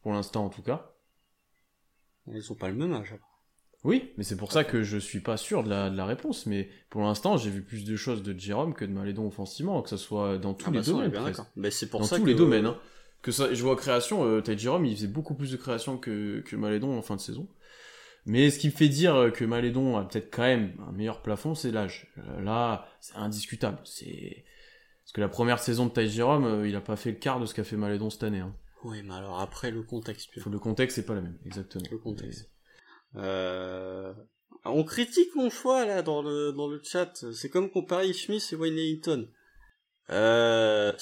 pour l'instant en tout cas. Ils sont pas le même âge. Oui, mais c'est pour ça que je suis pas sûr de la, réponse. Mais pour l'instant, j'ai vu plus de choses de Jérôme que de Malédon offensivement, que ce soit dans tous ah les bah domaines. Mais c'est pour dans ça tous les domaines. Hein. Que ça, je vois création, euh, Jérôme, il faisait beaucoup plus de création que, que Malédon en fin de saison. Mais ce qui me fait dire que Malédon a peut-être quand même un meilleur plafond, c'est l'âge. Euh, là, c'est indiscutable. C'est parce que la première saison de Ty Jérôme, euh, il a pas fait le quart de ce qu'a fait Malédon cette année. Hein. Oui, mais alors après le contexte. Le contexte, c'est pas le même, exactement. Le contexte. Euh... On critique mon choix là dans le dans le chat. C'est comme comparer Schmidt et Wayne Ellington. Euh...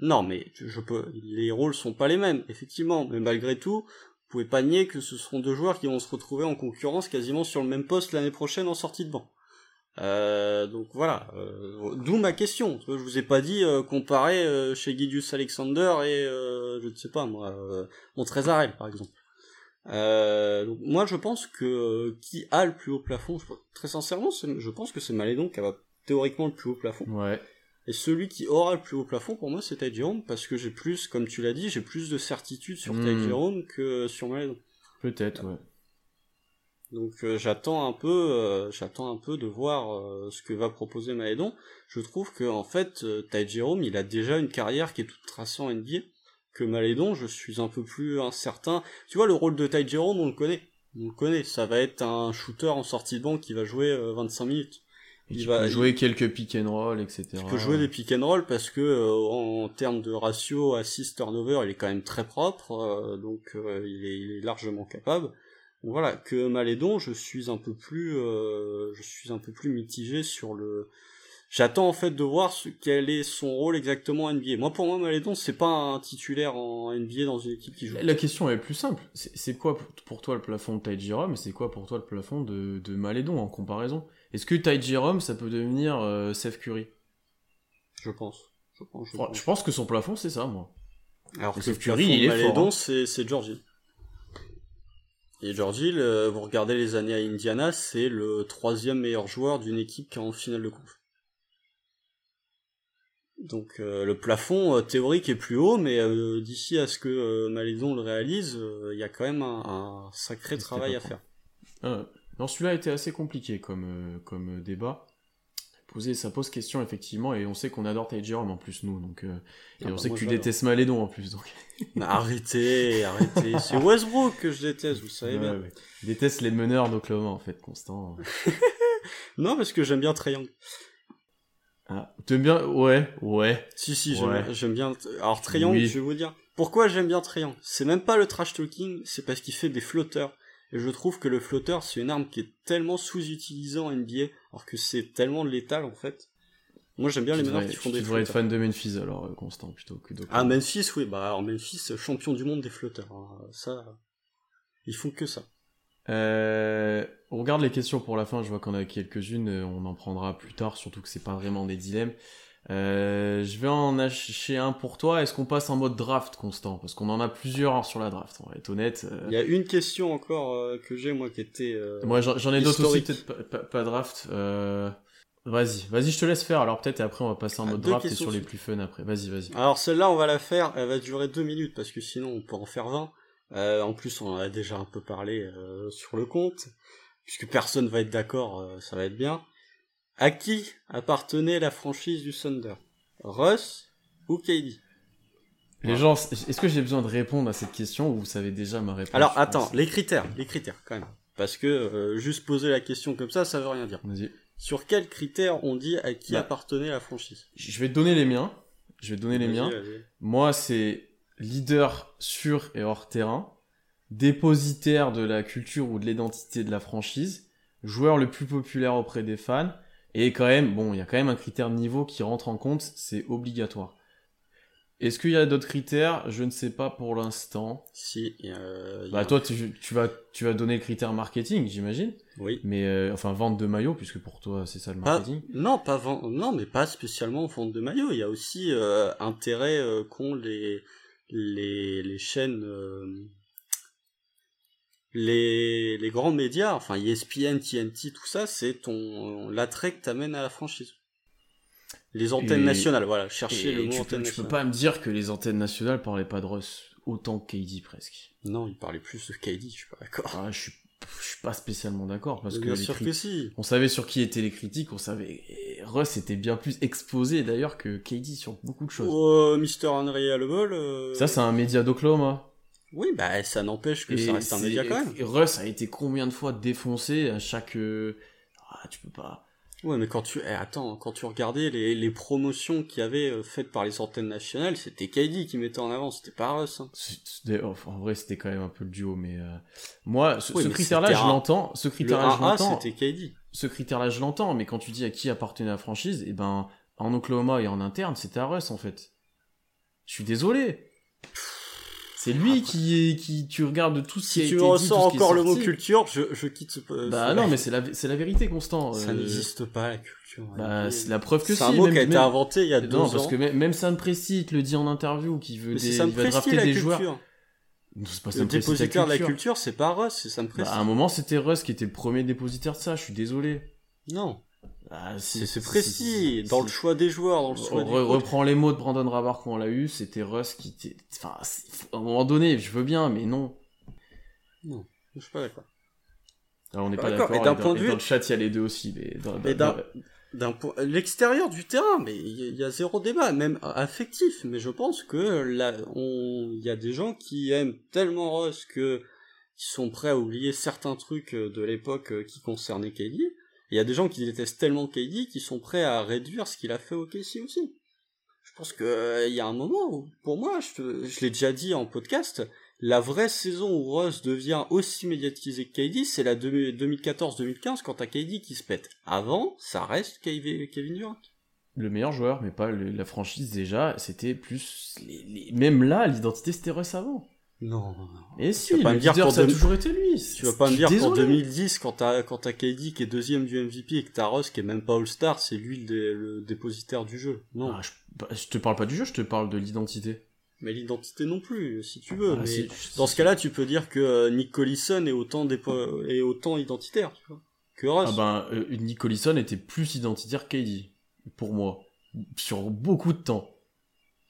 Non, mais je peux. Les rôles sont pas les mêmes, effectivement. Mais malgré tout, vous pouvez pas nier que ce seront deux joueurs qui vont se retrouver en concurrence quasiment sur le même poste l'année prochaine en sortie de banc. Euh, donc voilà, euh, d'où ma question. Je vous ai pas dit euh, comparer euh, chez Gidius Alexander et je ne sais pas moi, Montrezarel par exemple. donc moi je pense que qui a le plus haut plafond, très sincèrement, je pense que c'est Malédon qui a théoriquement le plus haut plafond. Ouais. Et celui qui aura le plus haut plafond pour moi c'est Ty parce que j'ai plus, comme tu l'as dit, j'ai plus de certitude sur mmh. que sur Malédon. Peut-être, ouais. Donc euh, j'attends un peu, euh, j'attends un peu de voir euh, ce que va proposer Maedon. Je trouve que en fait, Ty Jerome, il a déjà une carrière qui est toute tracée en NBA. Que Malédon, je suis un peu plus incertain. Tu vois, le rôle de Ty Jerome, on le connaît. On le connaît. Ça va être un shooter en sortie de banc qui va jouer 25 minutes. Il va jouer quelques pick and roll, etc. Il peut jouer des pick and roll parce que en, termes de ratio assist turnover, il est quand même très propre, donc il est, il, est, largement capable. Voilà que Malédon je suis un peu plus euh, je suis un peu plus mitigé sur le j'attends en fait de voir ce, quel est son rôle exactement en NBA moi pour moi Malédon c'est pas un titulaire en NBA dans une équipe qui joue. La question est plus simple. C'est quoi pour toi le plafond de Ty Jerome c'est quoi pour toi le plafond de, de Malédon en comparaison? Est-ce que Ty Jerome ça peut devenir euh, Seth Curry? Je pense je pense, je, pense. que son plafond c'est ça moi alors que Seth Curry il est Malédon hein. c'est Georgie et George Hill, euh, vous regardez les années à Indiana, c'est le troisième meilleur joueur d'une équipe qui est en finale de conf. Donc euh, le plafond euh, théorique est plus haut, mais d'ici à ce que Malédon le réalise, il y a quand même un, sacré travail à faire. Non, celui-là était assez compliqué comme, comme débat. poser, ça pose question effectivement, et on sait qu'on adore Ty Jerome en plus nous, donc euh, et Ah on bah, sait que tu détestes Malédon en plus, donc. Mais arrêtez, arrêtez. C'est Westbrook que je déteste, vous savez Ouais, bien. ouais. Il déteste les meneurs d'Oklahoma en fait, Constant. Non, parce que j'aime bien Young. Ah, t'aimes bien Ouais, ouais. Si, si, j'aime Ouais. j'aime bien. Alors, Oui. je vais vous dire. Pourquoi j'aime bien Young? C'est même pas le trash talking, c'est parce qu'il fait des flotteurs. Et je trouve que le flotteur, c'est une arme qui est tellement sous-utilisée en NBA, alors que c'est tellement létal, en fait. Moi, j'aime bien tu les meneurs qui font tu des devrais être fan de Memphis alors, euh, Constant, plutôt que d'Oklahoma. Ah, Memphis, oui, bah, alors Memphis, champion du monde des flotteurs. hein. Ça, ils font que ça. Euh, on regarde les questions pour la fin, je vois qu'on a quelques-unes, euh, on en prendra plus tard, surtout que c'est pas vraiment des dilemmes. Euh, je vais en acheter un pour toi. Est-ce qu'on passe en mode draft constant? Parce qu'on en a plusieurs sur la draft, on va être honnête. euh. Il y a une question encore euh, que j'ai, moi, qui était... euh, Moi j'en ai d'autres aussi, peut-être pas, pas- pas draft. Euh... Vas-y, vas-y, je te laisse faire alors peut-être et après on va passer en Ah, mode draft et sur les plus fun après. Vas-y, vas-y. Alors celle-là, on va la faire, elle va durer deux minutes, parce que sinon on peut en faire 20. Euh, en plus, on en a déjà un peu parlé euh, sur le compte, puisque personne va être d'accord, euh, ça va être bien. À qui appartenait la franchise du Thunder? Russ ou KD Les gens, est-ce que j'ai besoin de répondre à cette question ou vous savez déjà ma réponse Alors attends, pense? les critères, les critères quand même. Parce que euh, juste poser la question comme ça, ça veut rien dire. Vas-y. Sur quels critères on dit à qui Bah. appartenait la franchise? Je vais te donner les miens. Je vais te donner les Vas-y, miens. vas-y. Moi, c'est leader sur et hors terrain, dépositaire de la culture ou de l'identité de la franchise, joueur le plus populaire auprès des fans, et quand même, bon, il y a quand même un critère de niveau qui rentre en compte, c'est obligatoire. Est-ce qu'il y a d'autres critères? Je ne sais pas pour l'instant. Si, euh, Bah a- toi, tu, tu vas, tu vas donner le critère marketing, j'imagine. oui. Mais euh, enfin, vente de maillot, puisque pour toi, c'est ça le Pas- marketing. non, pas vend- non, mais pas spécialement vente de maillot. Il y a aussi euh, intérêt qu'ont les les les chaînes, les les grands médias, enfin ESPN, TNT, tout ça, c'est ton l'attrait que t'amènes à la franchise. Les antennes Et- nationales, voilà, cherchez Et le mot tu, peux, antenne tu peux pas me dire que les antennes nationales parlaient pas de Russ autant que KD presque. Non, il parlait plus de KD, je suis pas d'accord. Ah, je suis, je suis pas spécialement d'accord parce que Bien sûr que si. on savait sur qui étaient les critiques, on savait et Russ était bien plus exposé d'ailleurs que KD sur beaucoup de choses. Oh, Mr. Unreliable. euh, Ça, c'est un média d'Oklahoma. Oui, bah ça n'empêche que Et ça reste un média quand même. et Russ a été combien de fois défoncé à chaque. euh, Ah, tu peux pas. Ouais, mais quand tu, eh, attends, quand tu regardais les, les promotions qu'il y avait euh, faites par les antennes nationales, c'était KD qui mettait en avant, c'était pas Russ. hein. Enfin, En vrai, c'était quand même un peu le duo, mais euh, moi, ce, Oui, ce mais critère-là, je l'entends. Ce critère-là, je 1A, l'entends. c'était KD. ce critère-là, je l'entends, mais quand tu dis à qui appartenait la franchise, eh ben, en Oklahoma et en interne, c'était à Russ, en fait. Je suis désolé. C'est lui qui est, qui, tu regardes tout ce qui a Si tu été me dit, ressors tout ce qui est encore le mot sorti. culture, je, je quitte ce... Bah ce- non, mais c'est la, c'est la vérité, Constant. Ça Euh, n'existe pas, la culture. Bah, c'est la preuve que C'est si. un mot même- qui a été même- inventé il y a deux Non, ans. parce que même, même Sam Presti te le dit en interview, qui veut Mais des, c'est Sam il va Presti, drafter la des joueurs. Non, c'est pas Le Sam Presti, dépositaire de la culture, c'est pas Russ, c'est Sam Bah, Presti. à un moment, c'était Russ qui était le premier dépositaire de ça, je suis désolé. Non, Bah, c'est Presti, dans le choix des joueurs, dans le choix Re- du coach. reprends les mots de Brandon Rabar quand on l'a eu, c'était Russ qui était... Enfin, à un moment donné, je veux bien, mais non. Non, je suis pas d'accord. Alors, on n'est Pas pas d'accord, et d'un point de et vue- dans le chat, il y a les deux aussi. Mais dans- l'extérieur du terrain mais il y, a- il y a zéro débat même affectif mais je pense que là on il y a des gens qui aiment tellement Russ que ils sont prêts à oublier certains trucs de l'époque qui concernaient et il y a des gens qui détestent tellement KD qui sont prêts à réduire ce qu'il a fait au KC aussi je pense que euh, y a un moment où pour moi je, l'ai déjà dit en podcast la vraie saison où Russ devient aussi médiatisé que KD, c'est la 2014-2015 quand t'as KD qui se pète. Avant, ça reste Kevin Durant. Le meilleur joueur, mais pas la franchise déjà, c'était plus... Même là, l'identité, c'était Russ avant. Non, non, non. Et si, vas pas le me dire leader, ça a toujours été lui. Tu vas pas me dire qu'en désolé. 2010, quand t'as, quand t'as KD qui est deuxième du MVP et que t'as Russ qui est même pas All-Star, c'est lui le, dé- le dépositaire du jeu. Non. Ah, je, bah, je te parle pas du jeu, je te parle de l'identité. Mais l'identité non plus, si tu veux. Ah, mais si- dans ce cas-là, tu peux dire que euh, Nick Collison est autant, dépo- est autant identitaire, tu vois, que Russ. Ah ben, euh, Nick Collison était plus identitaire qu'AD, pour moi. Sur beaucoup de temps.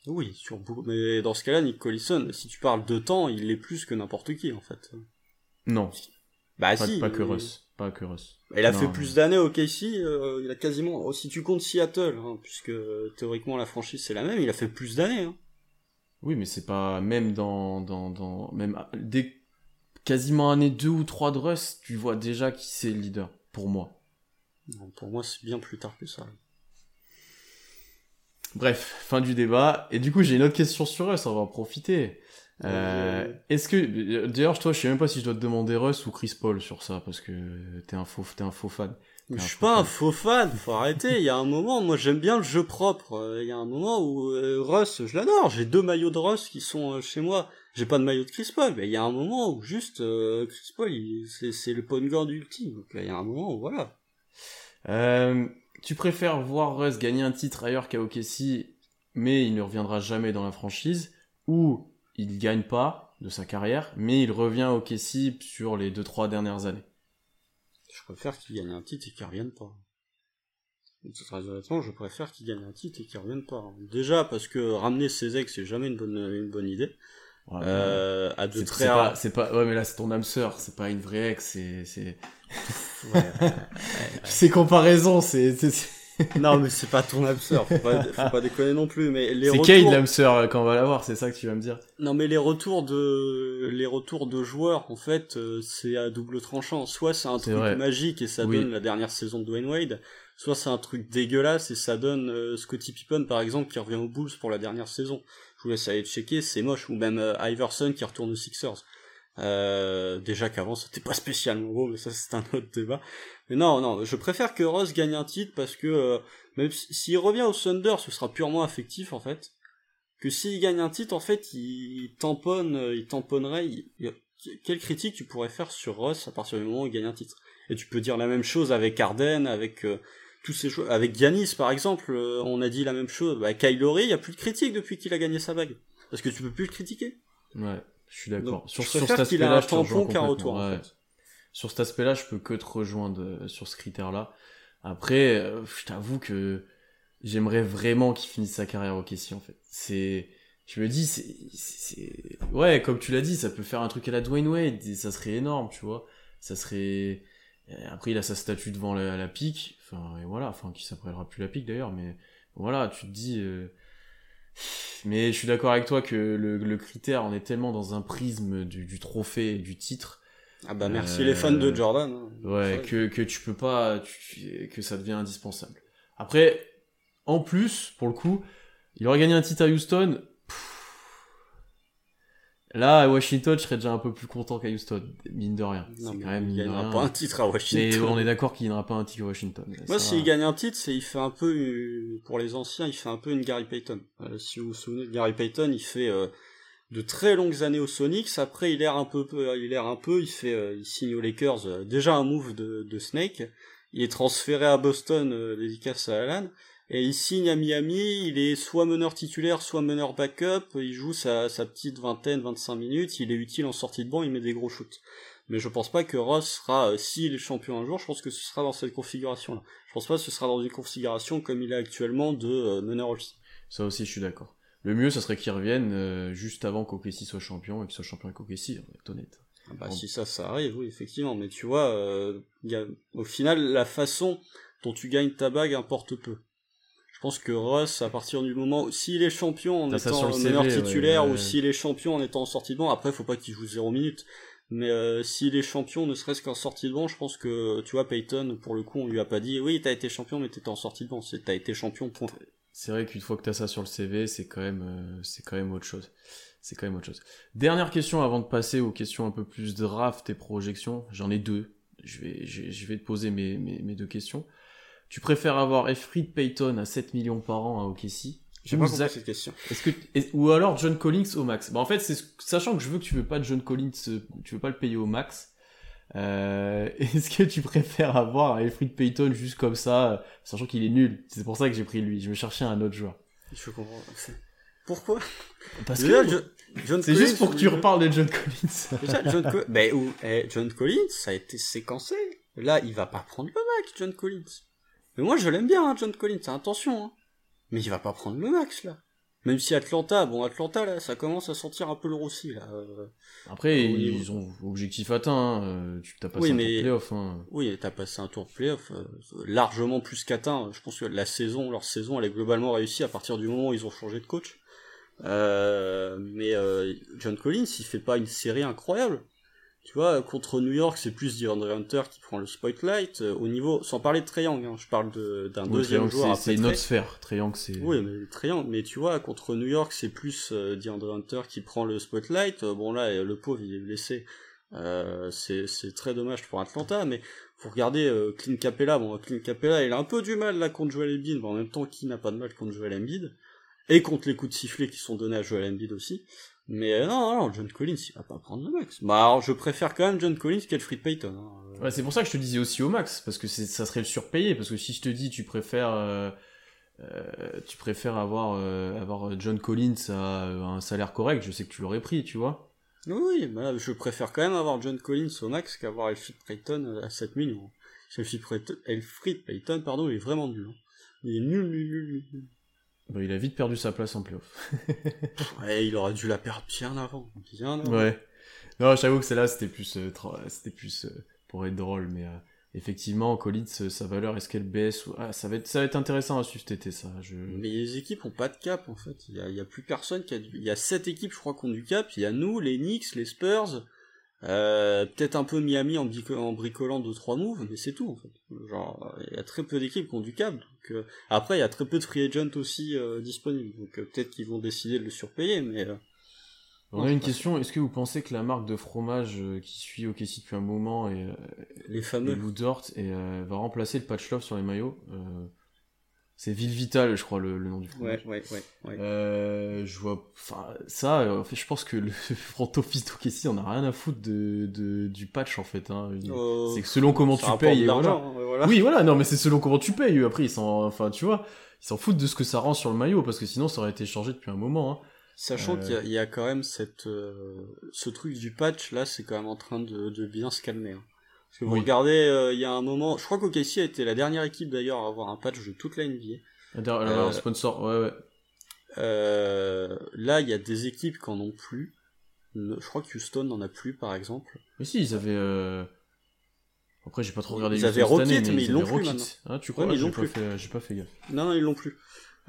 Oui, sur beaucoup. Mais dans ce cas-là, Nick Collison, si tu parles de temps, il l'est plus que n'importe qui, en fait. Non, Bah pas, si. pas que mais- Russ. pas que Russ. Il a Non, fait non. plus d'années au KC, euh, il a quasiment, oh, si tu comptes Seattle, hein, puisque euh, théoriquement la franchise c'est la même, il a fait plus d'années. Hein. Oui, mais c'est pas même dans dans dans même dès quasiment année 2 ou 3 de Russ, tu vois déjà qui c'est le leader pour moi. Non, pour moi c'est bien plus tard que ça. Bref, fin du débat. Et du coup, j'ai une autre question sur Russ, on va en profiter. Euh, Ouais. Est-ce que d'ailleurs, toi, je sais même pas si je dois te demander Russ ou Chris Paul sur ça parce que t'es un faux t'es un faux fan. Mais je suis pas un faux fan, faut arrêter. Il y a un moment, moi j'aime bien le jeu propre. Euh, Il y a un moment où euh, Russ, je l'adore. J'ai deux maillots de Russ qui sont euh, chez moi. J'ai pas de maillot de Chris Paul, mais il y a un moment où juste euh, Chris Paul, c'est le point guard ultime. Donc il y a un moment où voilà. Euh, tu préfères voir Russ gagner un titre ailleurs qu'à OKC, mais il ne reviendra jamais dans la franchise, ou il gagne pas de sa carrière, mais il revient à OKC sur les 2-3 dernières années? Je préfère qu'il gagne un titre et qu'il revienne pas. Très je préfère qu'il gagne un titre et qu'il revienne pas. Déjà parce que ramener ses ex c'est jamais une bonne idée. Ouais, Euh, à de c'est pas, ouais, mais là c'est ton âme sœur, c'est pas une vraie ex, c'est, c'est, Ouais, ouais, ces comparaisons, c'est, non mais c'est pas ton absurde, faut pas, faut pas déconner non plus. Mais les c'est retours... L'âme sœur euh, quand on va la voir, c'est ça que tu vas me dire. Non mais les retours de les retours de joueurs en fait euh, c'est à double tranchant. Soit c'est un truc vrai. magique et ça Oui. donne la dernière saison de Dwayne Wade, soit c'est un truc dégueulasse et ça donne euh, Scottie Pippen par exemple qui revient aux Bulls pour la dernière saison. Vous laisse aller checker, c'est moche ou même euh, Iverson qui retourne aux Sixers. Euh, déjà qu'avant c'était pas spécialement beau mais ça c'est un autre débat. Mais non non, je préfère que Ross gagne un titre parce que euh, même si- s'il revient au Thunder, ce sera purement affectif en fait que s'il gagne un titre, en fait, il tamponne, il tamponnerait. Quelle critique tu pourrais faire sur Ross à partir du moment où il gagne un titre? Et tu peux dire la même chose avec Arden, avec tous ces joueurs, avec Giannis par exemple. euh, on a dit la même chose. Bah, Kyle Lowry, il y a plus de critique depuis qu'il a gagné sa bague, parce que tu peux plus le critiquer. Ouais, je suis d'accord. Sur, sur cet aspect-là, je tampon qu'un retour, en ouais. fait. Sur cet aspect-là, je peux que te rejoindre euh, sur ce critère-là. Après, euh, je t'avoue que j'aimerais vraiment qu'il finisse sa carrière au Kessie, en fait. C'est, je me dis, c'est, ouais, comme tu l'as dit, ça peut faire un truc à la Dwayne Wade, et ça serait énorme, tu vois. Ça serait, après, il a sa statue devant la, la pique, enfin, et voilà, enfin, qui s'appellera plus la pique d'ailleurs, mais voilà, tu te dis, euh, mais je suis d'accord avec toi que le, le critère, on est tellement dans un prisme du, du trophée et du titre, Ah bah merci Euh, les fans de Jordan. hein. Ouais, que, que tu peux pas, tu- que ça devient indispensable. Après, en plus, pour le coup, il aurait gagné un titre à Houston. Là, à Washington, je serais déjà un peu plus content qu'à Houston, mine de rien. Non, C'est mais quand même il gagnera rien. pas un titre à Mais Washington. on est d'accord qu'il gagnera pas un titre à Washington. Moi, s'il va. gagne un titre, c'est il fait un peu euh, pour les anciens, il fait un peu une Gary Payton. Euh, si vous vous souvenez de Gary Payton, il fait euh, de très longues années aux Sonics. Après, il erre un peu, peu- il erre un peu. Il fait, euh, il signe aux Lakers. euh, déjà un move de, de Snake. Il est transféré à Boston, euh, dédicace à Alan. Et il signe à Miami. Il est soit meneur titulaire, soit meneur backup. Il joue sa, sa petite vingtaine, 25 minutes. Il est utile en sortie de banc. Il met des gros shoots. Mais je pense pas que Ross sera, euh, s'il est champion un jour, je pense que ce sera dans cette configuration-là. Je pense pas que ce sera dans une configuration comme il est actuellement de euh, meneur aussi. Ça aussi, je suis d'accord. Le mieux, ça serait qu'il revienne euh, juste avant qu'OKC soit champion et qu'il soit champion avec OKC, on va être honnête. Ah Bah, si ça, ça arrive, oui, effectivement. Mais tu vois, euh, il y a- au final, la façon dont tu gagnes ta bague importe peu. Je pense que Ross, à partir du moment où, s'il est champion en T'as étant le CV, ouais, titulaire ouais. ou s'il est champion en étant en sortie de banc, après, faut pas qu'il joue zéro minute. Mais euh, s'il est champion, ne serait-ce qu'en sortie de banc, je pense que, tu vois, Peyton, pour le coup, on lui a pas dit, oui, t'as été champion, mais t'étais en sortie de banc. C'est, t'as été champion, point. C'est vrai qu'une fois que t'as ça sur le CV, c'est quand même, euh, c'est quand même autre chose. C'est quand même autre chose. Dernière question avant de passer aux questions un peu plus draft et projections. J'en ai deux. Je vais, je, je vais te poser mes, mes, mes deux questions. Tu préfères avoir Efrid Payton à 7 millions par an à OKC J'ai ou pas compris Zach- cette question. Est-ce que est- ou alors John Collins au max? Bah en fait c'est ce- sachant que je veux que tu veux pas de John Collins, euh, tu veux pas le payer au max. Euh, est-ce que tu préfères avoir Alfred Payton juste comme ça, euh, sachant qu'il est nul? C'est pour ça que j'ai pris lui. Je me cherchais un autre joueur. Je comprends. Pourquoi? Parce Déjà, que Jo- John c'est juste pour que tu reparles de John Collins. Déjà, John, Co- ben, ou- eh, John Collins, ça a été séquencé. Là, il va pas prendre le max, John Collins. Mais moi, je l'aime bien, hein, John Collins, attention. Hein. Mais il va pas prendre le max, là. Même si Atlanta, bon Atlanta là, ça commence à sentir un peu le roussi là. Euh, Après, ils ont objectif atteint. Hein. Euh, tu t'as passé oui, un mais... tour de playoff. Hein. Oui, t'as passé un tour de playoff euh, largement plus qu'atteint. Je pense que la saison, leur saison, elle est globalement réussie à partir du moment où ils ont changé de coach. Euh, mais euh, John Collins, il fait pas une série incroyable. Tu vois, contre New York, c'est plus DeAndre Hunter qui prend le spotlight. Euh, au niveau, sans parler de Triangle, hein, je parle d'un deuxième joueur. C'est une autre sphère. Triangle, c'est. Oui, mais Triangle, mais tu vois, contre New York, c'est plus euh, DeAndre Hunter qui prend le spotlight. Euh, bon là, le pauvre, il est blessé. Euh, c'est très dommage pour Atlanta, mais faut regarder euh, Clint Capella. Bon, Clint Capella, il a un peu du mal là contre Joel Embiid, mais en même temps, qui n'a pas de mal contre Joel Embiid? Et contre les coups de sifflet qui sont donnés à Joel Embiid aussi. Mais euh, non, non, John Collins, il va pas prendre le max. Bah alors, je préfère quand même John Collins qu'Elfrid Payton. Hein. Ouais, c'est pour ça que je te disais aussi au max, parce que ça serait le surpayé, parce que si je te dis tu préfères... Euh, euh, tu préfères avoir, euh, avoir John Collins à un salaire correct, je sais que tu l'aurais pris, tu vois. Oui, bah, je préfère quand même avoir John Collins au max qu'avoir Elfrid Payton à 7 millions. Elfrid Payton, pardon, il est vraiment nul. Hein. Il est nul, nul, nul, nul. Bah, il a vite perdu sa place en playoff. ouais, il aurait dû la perdre bien avant. Bien avant. Ouais. Non, j'avoue que celle-là, c'était plus, euh, c'était plus euh, pour être drôle, mais euh, effectivement, Collins, sa valeur, est-ce qu'elle baisse ou... ah, ça va être, ça va être intéressant à suivre cet été, ça. Je... Mais les équipes ont pas de cap, en fait. Il y a, y a plus personne qui a du... Il y a sept équipes, je crois, qui ont du cap. Il y a nous, les Knicks, les Spurs, euh, peut-être un peu Miami en, en bricolant deux trois moves, mais c'est tout en fait. Genre, il y a très peu d'équipes qui ont du câble. Donc, euh, après, il y a très peu de free agents aussi euh, disponibles. Donc euh, peut-être qu'ils vont décider de le surpayer, mais. Euh, On a une question. Est-ce que vous pensez que la marque de fromage qui suit OKC depuis un moment et les fameux et, et va remplacer le patch love sur les maillots c'est Ville Vital, je crois, le, nom du fromage. Ouais, ouais, ouais. Euh, je vois, enfin, ça, euh, en fait, je pense que le front office d'Okessi on a rien à foutre de, de, du patch, en fait, hein. Euh, c'est que selon comment tu payes, voilà. Hein, voilà. Oui, voilà, non, mais c'est selon comment tu payes, après, ils s'en, enfin, tu vois, ils s'en foutent de ce que ça rend sur le maillot, parce que sinon, ça aurait été changé depuis un moment, hein. Sachant qu'il y, y, a quand même cette, ce truc du patch, là, c'est quand même en train de, de bien se calmer, hein. Parce que vous regardez, euh, il y a un moment, je crois qu'OKC a été la dernière équipe d'ailleurs à avoir un patch de toute la NBA. Euh, sponsor, ouais, ouais. Euh, là, il y a des équipes qui en ont plus. Je crois que Houston n'en a plus, par exemple. Mais si, ils avaient. Euh... Après, j'ai pas trop regardé. Ils avaient Rocket, mais, ils l'ont plus maintenant. Ah, tu crois? ouais, Ils l'ont plus. J'ai pas fait gaffe. Non, non, ils l'ont plus.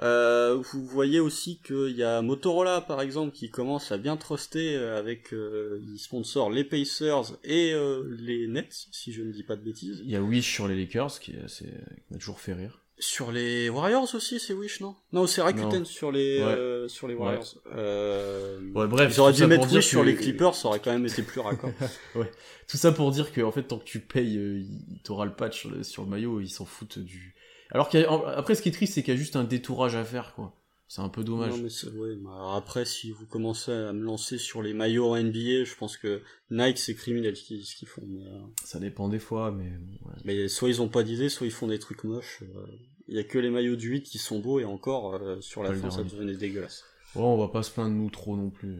Euh, vous voyez aussi qu'il y a Motorola par exemple qui commence à bien truster euh, avec euh, ils sponsorent les Pacers et euh, les Nets si je ne dis pas de bêtises. Il y a Wish sur les Lakers qui, qui m'a toujours fait rire. Sur les Warriors aussi, c'est Wish, non? Non, c'est Rakuten sur les euh, sur les Warriors. Ouais. Euh... ouais. bref, ils auraient dû mettre Wish sur les Clippers, ça aurait quand même été plus raccord. ouais. Tout ça pour dire que en fait, tant que tu payes, euh, t'auras le patch sur le, sur le maillot, ils s'en foutent du alors qu'après, ce qui est triste, c'est qu'il y a juste un détourage à faire, quoi. C'est un peu dommage. Non, mais ouais, après, si vous commencez à me lancer sur les maillots NBA, je pense que Nike, c'est criminel ce qu'ils font. Mais, euh... Ça dépend des fois, mais... Ouais. Mais soit ils ont pas d'idée, soit ils font des trucs moches. Euh, il y a que les maillots du 8 qui sont beaux, et encore, euh, sur la fin, ça devenait dégueulasse. Ouais, on va pas se plaindre nous trop non plus.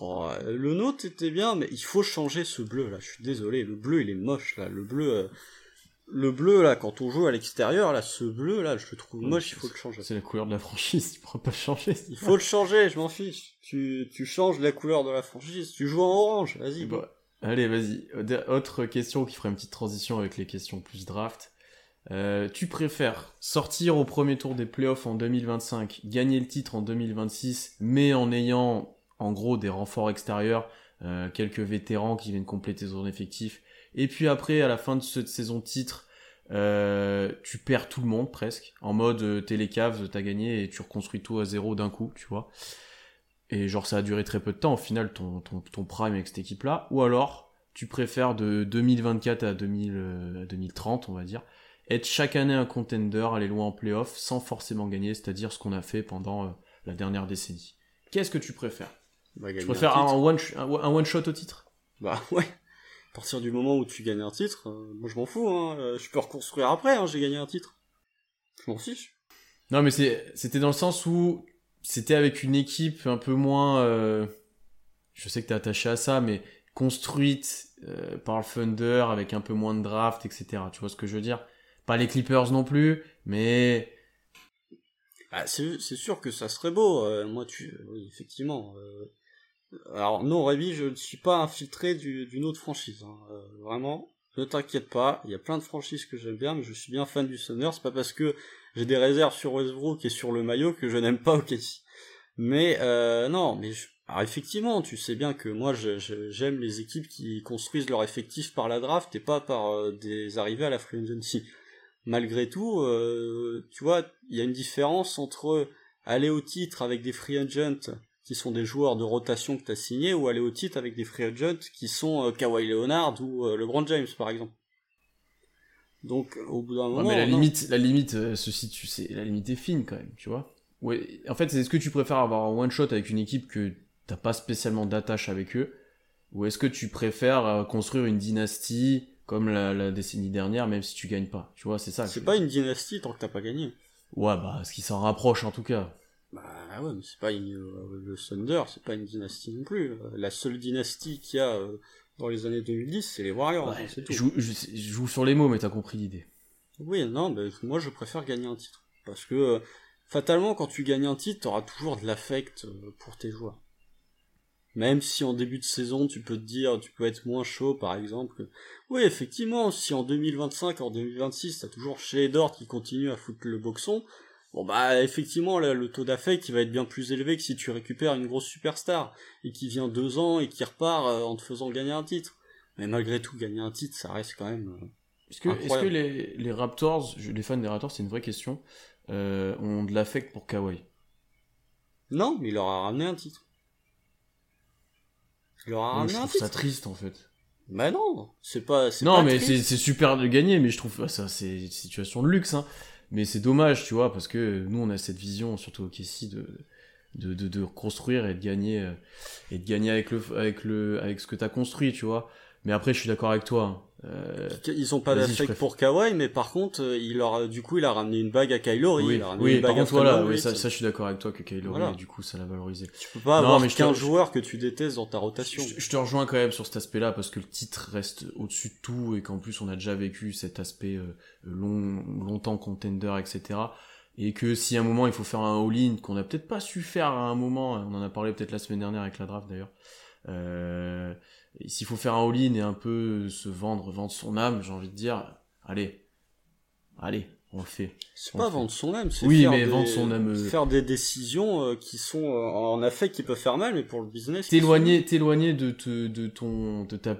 Oh, le nôtre était bien, mais il faut changer ce bleu, là. Je suis désolé, le bleu, il est moche, là. Le bleu... Le bleu là, quand on joue à l'extérieur, là, ce bleu là, je le trouve moche, il faut le changer. C'est la couleur de la franchise, tu pourras pas le changer. Il faut le changer, je m'en fiche. Tu, tu changes la couleur de la franchise, tu joues en orange, vas-y. Bah, allez, vas-y. Autre question qui ferait une petite transition avec les questions plus draft. Euh, tu préfères sortir au premier tour des playoffs en 2025, gagner le titre en 2026, mais en ayant en gros des renforts extérieurs, euh, quelques vétérans qui viennent compléter ton effectif, et puis après, à la fin de cette saison titre, euh, tu perds tout le monde presque. En mode, euh, t'es les caves, t'as gagné et tu reconstruis tout à zéro d'un coup, tu vois. Et genre, ça a duré très peu de temps au final, ton, ton, ton prime avec cette équipe-là. Ou alors, tu préfères de 2024 à, 2000, euh, à 2030, on va dire, être chaque année un contender, aller loin en playoff sans forcément gagner, c'est-à-dire ce qu'on a fait pendant la dernière décennie. Qu'est-ce que tu préfères? Bah, Tu préfères un, un, one, un one shot au titre? Bah ouais à partir du moment où tu gagnes un titre, euh, moi je m'en fous, hein, euh, je peux reconstruire après, hein, j'ai gagné un titre. Je m'en fiche. Non mais c'était dans le sens où c'était avec une équipe un peu moins, euh, je sais que t'es attaché à ça, mais construite par le Thunder avec un peu moins de draft, etc. Tu vois ce que je veux dire? Pas les Clippers non plus, mais Ah, c'est sûr que ça serait beau. Euh, moi, tu, oui, effectivement. Euh, alors non, Rémi, je ne suis pas infiltré d'une autre franchise. Hein. Euh, vraiment, ne t'inquiète pas. Il y a plein de franchises que j'aime bien, mais je suis bien fan du Thunder. C'est pas parce que j'ai des réserves sur Westbrook et sur le maillot que je n'aime pas OKC. Mais non, mais alors effectivement, tu sais bien que moi j'aime les équipes qui construisent leur effectif par la draft et pas par des arrivées à la free agency malgré tout, euh, tu vois, il y a une différence entre aller au titre avec des free agents qui sont des joueurs de rotation que tu as signés ou aller au titre avec des free agents qui sont euh, Kawhi Leonard ou euh, LeBron James par exemple. Donc au bout d'un moment, mais la limite, la limite se situe, c'est la limite est fine quand même, tu vois. Ouais, en fait, est-ce que tu préfères avoir un one shot avec une équipe que t'as pas spécialement d'attache avec eux, ou est-ce que tu préfères construire une dynastie comme la, décennie dernière, même si tu gagnes pas. Tu vois, c'est ça. C'est pas une dynastie tant que t'as pas gagné. Ouais, bah, ce qui s'en rapproche en tout cas. Bah ouais, mais c'est pas une, euh, le Thunder, c'est pas une dynastie non plus. Euh, la seule dynastie qu'il y a euh, dans les années 2010, c'est les Warriors. C'est tout. Je, joue sur les mots, mais t'as compris l'idée. Oui, non, mais moi je préfère gagner un titre. Parce que, fatalement, quand tu gagnes un titre, t'auras toujours de l'affect pour tes joueurs. Même si en début de saison, tu peux te dire, tu peux être moins chaud, par exemple. Oui, effectivement, si en 2025, en 2026, t'as toujours chez Dort qui continue à foutre le boxon, bon bah effectivement, là, le taux d'affect qui va être bien plus élevé que si tu récupères une grosse superstar et qui vient deux ans et qui repart euh, en te faisant gagner un titre. Mais malgré tout, gagner un titre, ça reste quand même. Euh, est-ce que, est que les, les, Raptors, les fans des Raptors, c'est une vraie question, euh, ont de l'affect pour Kawhi? Non, mais il leur a ramené un titre. Il leur a ramené un titre. Je trouve ça triste en fait. Mais non, c'est pas. Non, mais c'est super de gagner, mais je trouve ça c'est une situation de luxe. Hein. Mais c'est dommage, tu vois, parce que nous on a cette vision, surtout au Kessie, de, de, de, construire et de gagner euh, et de gagner avec le avec le avec ce que t'as construit, tu vois. Mais après, je suis d'accord avec toi. Euh, ils ont pas d'affect pour Kawhi, mais par contre, euh, il leur, du coup, il a ramené une bague à Kylori. Oui, oui par contre, voilà, oui, ça, ça, je suis d'accord avec toi que Kylori, du coup, ça l'a valorisé. Tu peux pas avoir qu'un joueur que tu détestes dans ta rotation. Je, te rejoins quand même sur cet aspect-là parce que le titre reste au-dessus de tout et qu'en plus, on a déjà vécu cet aspect euh, long, longtemps contender, etc. Et que si à un moment il faut faire un all-in qu'on a peut-être pas su faire à un moment, on en a parlé peut-être la semaine dernière avec la draft d'ailleurs. Euh, s'il faut faire un all-in et un peu se vendre, vendre son âme, j'ai envie de dire, allez, allez, on le fait. C'est pas vendre son âme, c'est oui, faire, mais des, vendre son âme... Euh, faire des décisions euh, qui sont euh, en affect qui peuvent faire mal, mais pour le business. T'éloigner, t'éloigner de, te, de ton, de ta,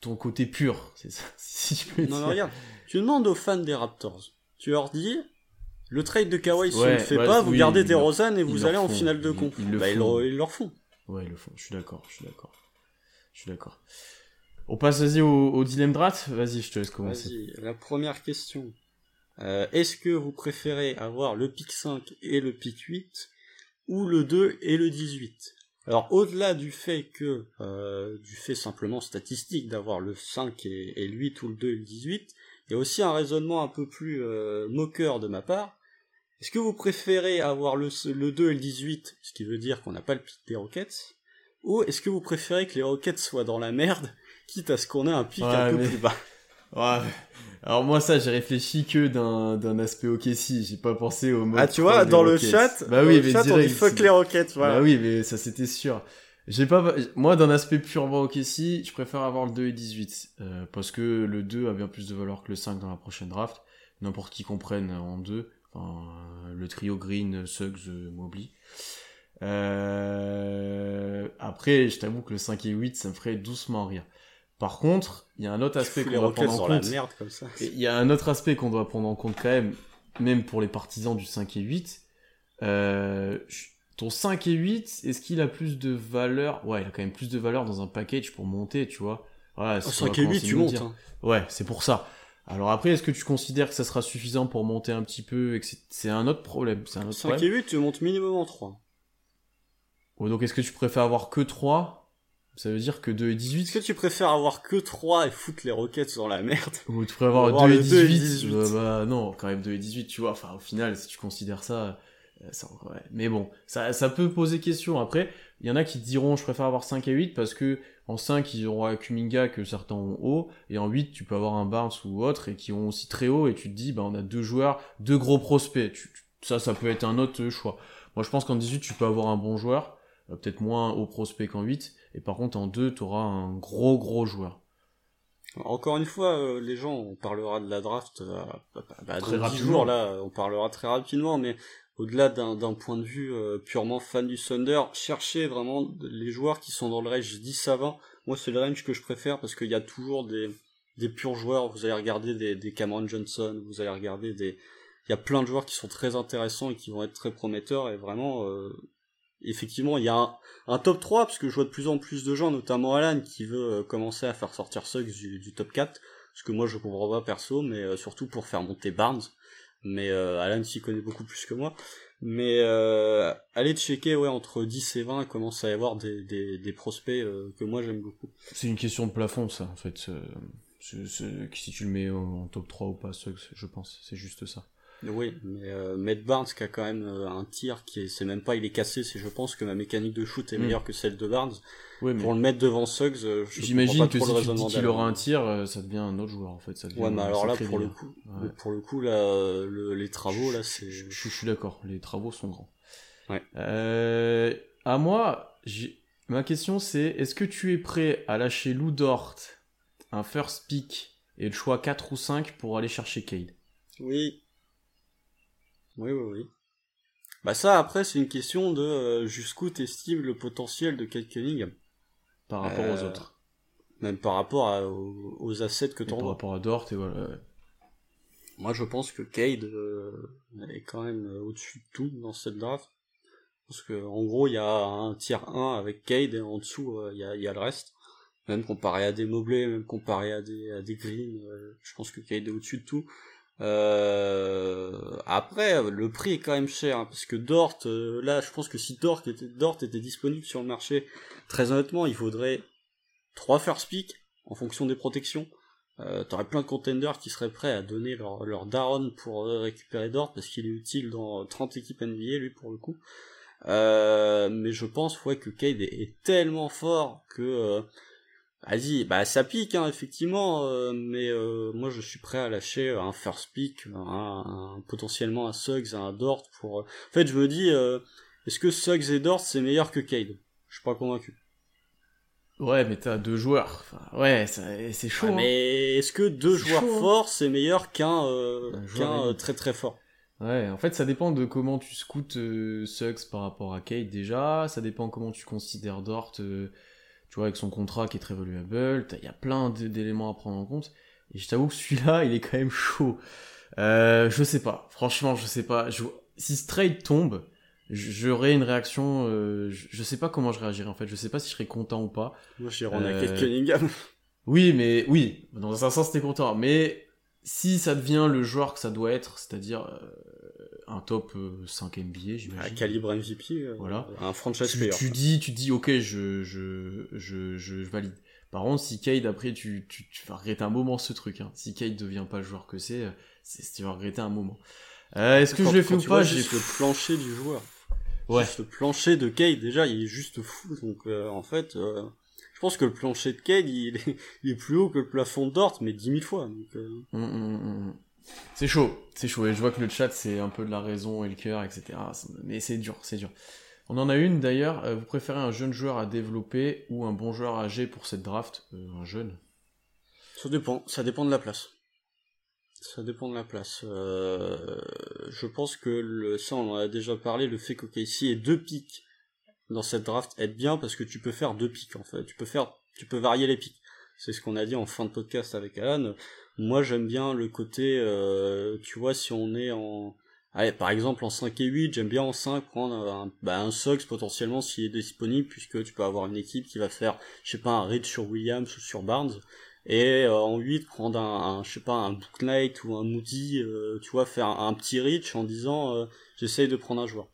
ton côté pur, c'est ça. Si je peux non, non, regarde, tu demandes aux fans des Raptors, tu leur dis, le trade de Kawhi, si on le fait pas, vous gardez des Rosanne et vous allez en finale de con. Ils, bah, ils, ils, leur font. Ouais, ils le font. Je suis d'accord, je suis d'accord. Je suis d'accord. On passe, vas-y, au, dilemme draft. Vas-y, je te laisse commencer. Vas-y, la première question. Euh, est-ce que vous préférez avoir le pic 5 et le pic 8 ou le 2 et le 18 Alors au-delà du fait que euh, du fait simplement statistique d'avoir le 5 et, le 8 ou le 2 et le 18, il y a aussi un raisonnement un peu plus euh, moqueur de ma part. Est-ce que vous préférez avoir le, le 2 et le 18, ce qui veut dire qu'on n'a pas le pic des Rockets, ou est-ce que vous préférez que les Rockets soient dans la merde, quitte à ce qu'on ait un pic un peu plus bas Ouais. Alors moi ça j'ai réfléchi que d'un aspect OKC, j'ai pas pensé au mode Ah tu vois dans le chat, bah oui, mais chat, on dit fuck les Rockets, voilà. Bah oui, mais ça c'était sûr. J'ai pas moi d'un aspect purement OKC, je préfère avoir le 2 et 18 euh, parce que le 2 a bien plus de valeur que le 5 dans la prochaine draft. N'importe qui comprenne en 2, enfin, le trio Green, Suggs, Mobley. Euh... Après, je t'avoue que le 5 et 8, ça me ferait doucement rire. Par contre, il y a un autre aspect qu'on doit prendre en compte. Il y a un autre aspect qu'on doit prendre en compte quand même, même pour les partisans du 5 et 8. Euh, ton 5 et 8, est-ce qu'il a plus de valeur? Ouais, il a quand même plus de valeur dans un package pour monter, tu vois. Voilà, 5 et 8, tu montes. Hein. Ouais, c'est pour ça. Alors après, est-ce que tu considères que ça sera suffisant pour monter un petit peu c'est un autre problème un autre 5 et 8, tu montes minimum en 3 donc est-ce que tu préfères avoir que 3 Ça veut dire que 2 et 18 Est-ce que tu préfères avoir que 3 et foutre les roquettes sur la merde? Ou tu préfères avoir, 2, et 18, bah, bah, non, quand même 2 et 18, tu vois. Enfin, au final, si tu considères ça... Euh, ça ouais. Mais bon, ça, ça peut poser question. Après, il y en a qui diront je préfère avoir 5 et 8 parce que en 5 ils auront un Kuminga que certains ont haut et en 8 tu peux avoir un Barnes ou autre et qui ont aussi très haut et tu te dis bah on a deux joueurs, deux gros prospects. Tu, ça, ça peut être un autre choix. Moi, je pense qu'en 18, tu peux avoir un bon joueur, euh, peut-être moins au prospect qu'en 8, et par contre, en 2, tu auras un gros, gros joueur. Encore une fois, euh, les gens, on parlera de la draft euh, bah, bah, très dans 10 jours, là, on parlera très rapidement, mais au-delà d'un point de vue purement fan du Thunder, cherchez vraiment les joueurs qui sont dans le range 10 à 20. Moi, c'est le range que je préfère parce qu'il y a toujours des, des purs joueurs. Vous allez regarder des, des Cameron Johnson, vous allez regarder des, il y a plein de joueurs qui sont très intéressants et qui vont être très prometteurs et vraiment euh, effectivement il y a un, top 3 parce que je vois de plus en plus de gens notamment Alan qui veut euh, commencer à faire sortir Suggs du, top 4 ce que moi je comprends pas perso mais euh, surtout pour faire monter Barnes. Mais Alan s'y connaît beaucoup plus que moi. Mais allez checker ouais entre 10 et 20 il commence à y avoir des, prospects que moi j'aime beaucoup. C'est une question de plafond ça en fait si tu le mets en top 3 ou pas je pense c'est juste ça oui, mais euh, Matt Barnes qui a quand même euh, un tir qui est, c'est même pas il est cassé, c'est je pense que ma mécanique de shoot est hmm. meilleure que celle de Barnes. Oui, mais... Pour le mettre devant Suggs, euh, j'imagine que si tu dis qu'il aura un tir, euh, ça devient un autre joueur en fait. Ça ouais, mais alors là pour le coup, pour le coup là, les travaux là c'est. Je, je, suis d'accord, les travaux sont grands. Ouais. Euh, à moi, ma question c'est, est-ce que tu es prêt à lâcher Lou Dort, un first pick et le choix 4 ou 5 pour aller chercher Cade? Oui. Oui, oui, oui. Bah ça, après, c'est une question de euh, jusqu'où t'estimes le potentiel de Kate Cunningham. Par rapport aux euh, autres. Même par rapport aux, assets que t'en Par rapport à Dort, et voilà. Moi, je pense que Cade euh, est quand même au-dessus de tout dans cette draft. Parce que en gros, il y a un tiers 1 avec Cade, et en dessous, il y, a, y a le reste. Même comparé à des Mobley, même comparé à des, à des Green, je pense que Cade est au-dessus de tout. Euh, après, le prix est quand même cher, hein, parce que Dort, euh, là, je pense que si Dort était, Dort était disponible sur le marché, très honnêtement, il faudrait trois first pick en fonction des protections. Euh, T'aurais plein de contenders qui seraient prêts à donner leur, leur daron pour récupérer Dort, parce qu'il est utile dans 30 équipes NBA, lui, pour le coup. Euh, mais je pense ouais, que Cade est, est tellement fort que euh, Vas-y, bah ça pique hein, effectivement, euh, mais euh, moi je suis prêt à lâcher un first pick, un, potentiellement un Suggs, un Dort pour. Euh, en fait, je me dis, est-ce que Suggs et Dort c'est meilleur que Cade? Je suis pas convaincu. Ouais, mais t'as deux joueurs. ouais, c'est chaud. Hein. Mais est-ce que deux joueurs hein. forts c'est meilleur qu'un qu'un très très fort? Ouais, en fait, ça dépend de comment tu scoutes Suggs par rapport à Cade déjà. Ça dépend comment tu considères Dort tu vois, avec son contrat qui est très valuable, il y a plein d'éléments à prendre en compte. Et je t'avoue que celui-là, il est quand même chaud. Euh, je sais pas, franchement, je sais pas. Je... Si ce trade tombe, j'aurais une réaction. Euh, je sais pas comment je réagirais en fait. Je sais pas si je serais content ou pas. Moi, je dirais on a euh... Cunningham. Oui, mais oui, dans un sens, t'es content. Mais si ça devient le joueur que ça doit être, c'est-à-dire euh, un top 5 NBA, j'imagine. Un calibre MVP, euh, voilà. un franchise tu, Tu dis, tu dis, ok, je, je, je, je, valide. Par contre, si Cade, après, tu, tu, tu, vas regretter un moment ce truc. Hein. Si Cade devient pas le joueur que c'est, tu vas regretter un moment. Euh, Est-ce que je l'ai fait ou pas? J'ai le plancher du joueur. Ouais. le plancher de Cade, déjà, il est juste fou. Donc, euh, en fait, euh, je pense que le plancher de Cade, il est, il est, plus haut que le plafond Dort, mais dix mille fois. Donc, euh... Hum, hum, hum, c'est chaud, c'est chaud. Et je vois que le chat, c'est un peu de la raison et le cœur, etc. Mais c'est dur, c'est dur. On en a une d'ailleurs. Euh, vous préférez un jeune joueur à développer ou un bon joueur âgé pour cette draft? Euh, Un jeune Ça dépend. Ça dépend de la place. Ça dépend de la place. Euh, je pense que le, ça, on en a déjà parlé. Le fait ici ait deux pics dans cette draft aide bien parce que tu peux faire deux pics en fait. Tu peux faire, tu peux varier les pics. C'est ce qu'on a dit en fin de podcast avec Alan. Moi, j'aime bien le côté, euh, tu vois, si on est en... Allez, par exemple, en 5 et 8, j'aime bien en 5 prendre un, bah, un Sox potentiellement s'il est disponible, puisque tu peux avoir une équipe qui va faire, je sais pas, un raid sur Williams ou sur Barnes, et euh, en 8 prendre un, je sais pas, un Book Knight ou un Moody, euh, tu vois, faire un, petit reach en disant, j'essaye de prendre un joueur.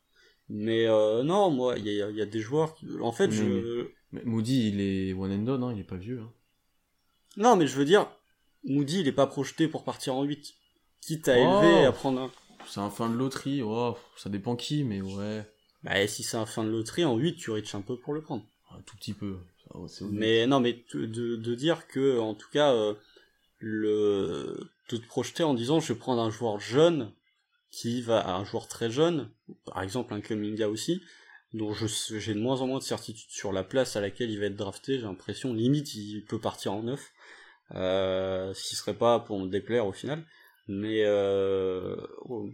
Mais non, moi, il y a, y a, des joueurs, en fait, je... Mais Moody, il est one and done, hein, il est pas vieux. Hein. Non, mais je veux dire, Moody, il est pas projeté pour partir en 8. Quitte à élever et à prendre un. C'est un fin de loterie, oh, ça dépend qui, mais ouais. Bah, si c'est un fin de loterie, en 8, tu riches un peu pour le prendre. Un tout petit peu. mais non, mais de, de, dire que, en tout cas, euh, le, de te projeter en disant je vais prendre un joueur jeune qui va à un joueur très jeune, par exemple un Kuminga aussi, dont j'ai de moins en moins de certitude sur la place à laquelle il va être drafté, j'ai l'impression, limite il peut partir en neuf, euh, ce serait pas pour me déplaire au final. Mais euh,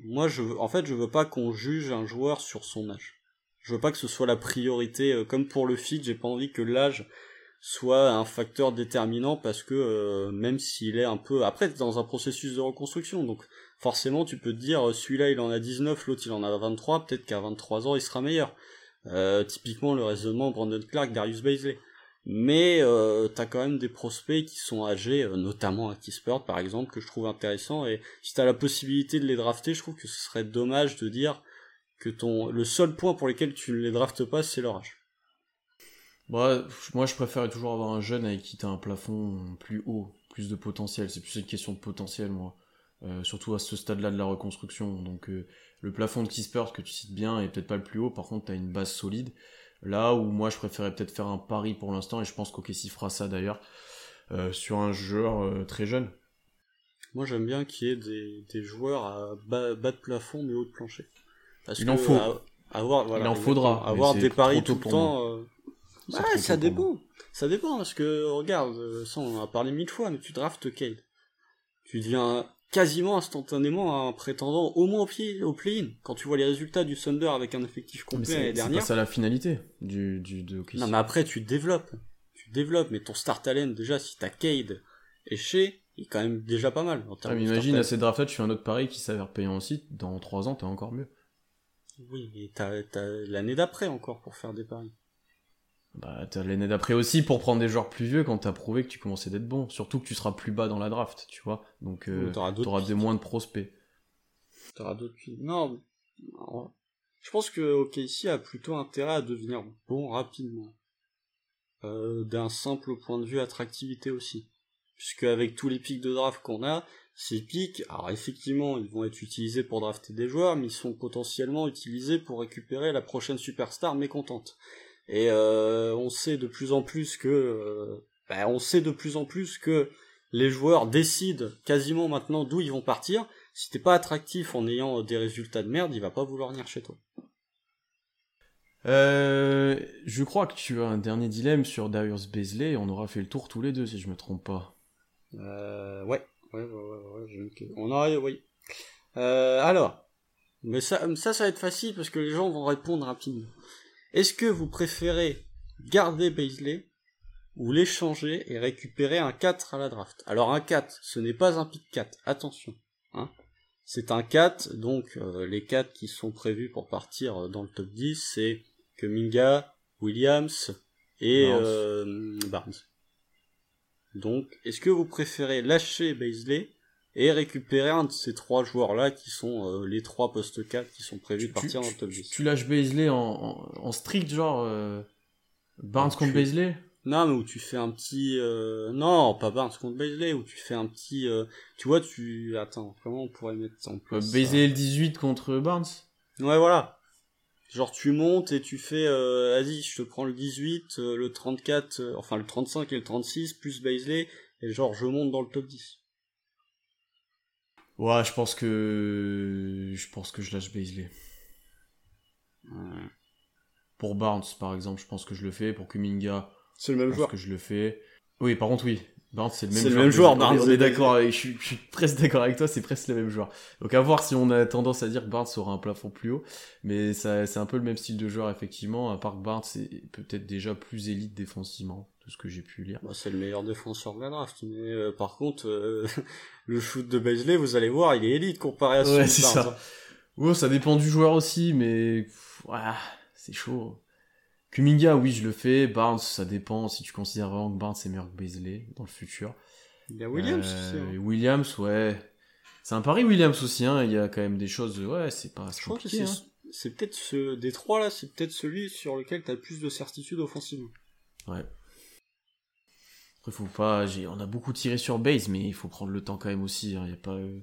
moi, je, en fait, je veux pas qu'on juge un joueur sur son âge. Je veux pas que ce soit la priorité. Euh, comme pour le fit, j'ai pas envie que l'âge soit un facteur déterminant parce que euh, même s'il est un peu après dans un processus de reconstruction donc forcément tu peux te dire celui-là il en a 19 l'autre il en a 23 peut-être qu'à 23 ans il sera meilleur euh, typiquement le raisonnement Brandon Clark Darius Baisley mais euh, t'as quand même des prospects qui sont âgés euh, notamment à Kispert par exemple que je trouve intéressant et si t'as la possibilité de les drafter je trouve que ce serait dommage de dire que ton le seul point pour lequel tu ne les draftes pas c'est leur âge bah, moi, je préférais toujours avoir un jeune avec qui t'as un plafond plus haut, plus de potentiel. C'est plus une question de potentiel, moi. Euh, surtout à ce stade-là de la reconstruction. Donc, euh, le plafond de Kispert que tu cites bien est peut-être pas le plus haut. Par contre, t'as une base solide. Là où moi, je préférais peut-être faire un pari pour l'instant, et je pense qu'Okessi fera ça d'ailleurs, euh, sur un joueur très jeune. Moi, j'aime bien qu'il y ait des, des joueurs à bas, de plafond mais haut de plancher. Parce Il en faut. avoir, voilà, Il en faudra. Avoir des paris tout le temps Ouais, ça dépend. Ça dépend, parce que, regarde, euh, ça on en a parlé mille fois, mais tu draftes Cade. Tu deviens quasiment instantanément un prétendant au moins au, au play-in. Quand tu vois les résultats du Thunder avec un effectif complet l'année dernière. C'est pas ça la finalité du, du, de Non, mais après, tu développes. Tu développes, mais ton star talent, déjà, si t'as Cade et chez, il est quand même déjà pas mal. En imagine, à ces drafts tu fais un autre pari qui s'avère payant aussi. Dans 3 ans, t'es encore mieux. Oui, mais t'as l'année d'après encore pour faire des paris. Bah, t'as l'année d'après aussi pour prendre des joueurs plus vieux quand t'as prouvé que tu commençais d'être bon. Surtout que tu seras plus bas dans la draft, tu vois. Donc, euh, t'auras des moins de prospects. T'auras d'autres Non, je pense que OKC a plutôt intérêt à devenir bon rapidement. Euh, d'un simple point de vue attractivité aussi. Puisque avec tous les pics de draft qu'on a, ces pics, alors effectivement, ils vont être utilisés pour drafter des joueurs, mais ils sont potentiellement utilisés pour récupérer la prochaine superstar mécontente. Et euh, on sait de plus en plus que, euh, ben, on sait de plus en plus que les joueurs décident quasiment maintenant d'où ils vont partir. Si t'es pas attractif en ayant des résultats de merde, il va pas vouloir venir chez toi. Euh, je crois que tu as un dernier dilemme sur Darius Bezley. On aura fait le tour tous les deux, si je me trompe pas. Euh, ouais, ouais, ouais, ouais, on aura, oui. Euh, alors, mais ça, ça, ça va être facile parce que les gens vont répondre rapidement. Est-ce que vous préférez garder Baisley ou l'échanger et récupérer un 4 à la draft? Alors un 4, ce n'est pas un pick 4, attention. Hein c'est un 4, donc euh, les 4 qui sont prévus pour partir euh, dans le top 10, c'est Kuminga, Williams et Barnes. Euh, Barnes. Donc, est-ce que vous préférez lâcher Baisley et récupérer un de ces trois joueurs-là qui sont euh, les trois postes 4 qui sont prévus de partir dans le top 10. Tu lâches Baisley en, en, strict, genre euh, Barnes contre Baisley? Non, mais où tu fais un petit... Euh, non, pas Barnes contre Baisley, où tu fais un petit... Tu vois, tu... Attends, comment on pourrait mettre ça en place Baisley le 18 contre Barnes? Ouais, voilà. Genre tu montes et tu fais, vas-y, je te prends le 18, le 34, enfin le 35 et le 36, plus Baisley, et genre je monte dans le top 10. Ouais, je pense que je pense que je lâche Baisley. Pour Barnes, par exemple, je pense que je le fais. Pour Kuminga, c'est le même joueur que je le fais. Oui, par contre, oui. Barnes, c'est le même joueur. C'est le même joueur, Barnes. On est d'accord. Je suis, je suis presque d'accord avec toi. C'est presque le même joueur. Donc à voir si on a tendance à dire que Barnes aura un plafond plus haut, mais ça, c'est un peu le même style de joueur effectivement. À part que Barnes c'est peut-être déjà plus élite défensivement ce que j'ai pu lire. Bah, c'est le meilleur défenseur de la draft, mais euh, par contre, euh, le shoot de Baisley, vous allez voir, il est élite comparé à celui ouais, Ça. Ouais, ça dépend du joueur aussi, mais voilà, c'est chaud. Kuminga, oui, je le fais. Barnes, ça dépend si tu considères vraiment que Barnes est meilleur que Baisley dans le futur. Il y a Williams aussi. Hein. Euh, Williams, ouais. C'est un pari Williams aussi, hein. Il y a quand même des choses, ouais, c'est pas je compliqué. Hein. C'est peut-être ce, des trois là, c'est peut-être celui sur lequel tu as le plus de certitude offensivement. Ouais faut pas. On a beaucoup tiré sur base, mais il faut prendre le temps quand même aussi. Hein, y a pas. Euh,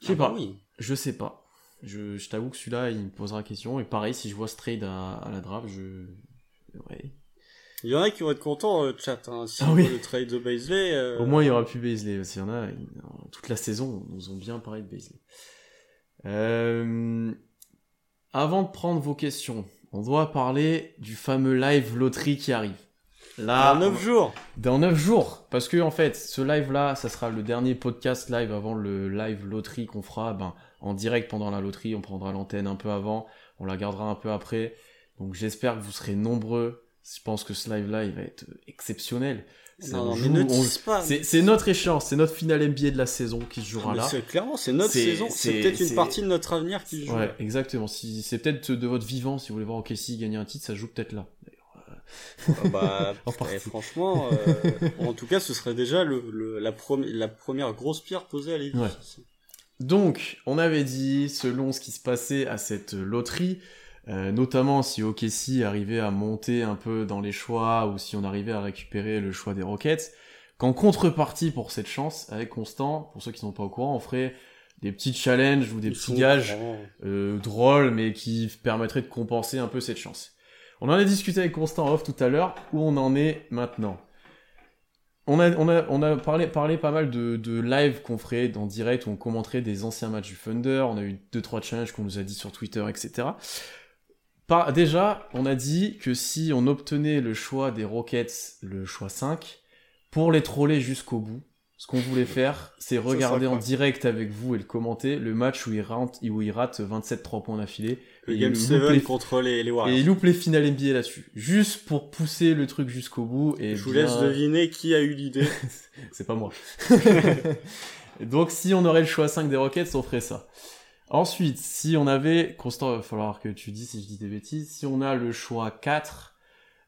je sais ah pas. Bah je sais pas. Je, je t'avoue que celui-là, il me posera question. Et pareil, si je vois Strayed à, à la draft, je. Ouais. Il y en a qui vont être contents, euh, chat. Hein, si ah oui. le trade de Baisley. Euh, Au moins, il y aura plus Baisley. Parce qu'il y en a, toute la saison, nous ont bien parlé de Baisley. Euh, avant de prendre vos questions, on doit parler du fameux live loterie qui arrive. Là, dans 9 jours. Dans 9 jours. Parce que, en fait, ce live-là, ça sera le dernier podcast live avant le live loterie qu'on fera ben, en direct pendant la loterie. On prendra l'antenne un peu avant. On la gardera un peu après. Donc, j'espère que vous serez nombreux. Je pense que ce live-là, il va être exceptionnel. Non, mais ne pas. C'est notre échéance, c'est notre finale NBA de la saison qui se jouera là. Clairement, c'est notre saison. C'est peut-être une partie de notre avenir qui se joue. Ouais, exactement. Si, c'est peut-être de votre vivant, si vous voulez voir OKC gagner un titre, ça joue peut-être là. Ah bah, eh, franchement, euh, en tout cas, ce serait déjà le, la, la, première grosse pierre posée à l'édifice. Donc, on avait dit, selon ce qui se passait à cette loterie, euh, notamment si OKC arrivait à monter un peu dans les choix ou si on arrivait à récupérer le choix des Rockets, qu'en contrepartie pour cette chance, avec Constant, pour ceux qui sont pas au courant, on ferait des petits challenges ou des petits gages euh, drôles mais qui permettraient de compenser un peu cette chance. On en a discuté avec Constant off tout à l'heure, où on en est maintenant? On a, on a, on a parlé, parlé pas mal de, de live qu'on ferait dans direct où on commenterait des anciens matchs du Thunder. On a eu deux trois challenges qu'on nous a dit sur Twitter, etc. Par, déjà, on a dit que si on obtenait le choix des Rockets, le choix 5, pour les troller jusqu'au bout, ce qu'on voulait faire, c'est regarder en direct avec vous et le commenter le match où il rate, où il rate 27 3 points d'affilée. Le Game 7 contre les, Warriors. Et il loupe les finales NBA là-dessus. Juste pour pousser le truc jusqu'au bout. Et Je vous laisse deviner qui a eu l'idée. c'est pas moi. Donc si on aurait le choix 5 des Rockets, on ferait ça. Ensuite, si on avait, Constant, il va falloir que tu dis si je dis des bêtises, si on a le choix 4,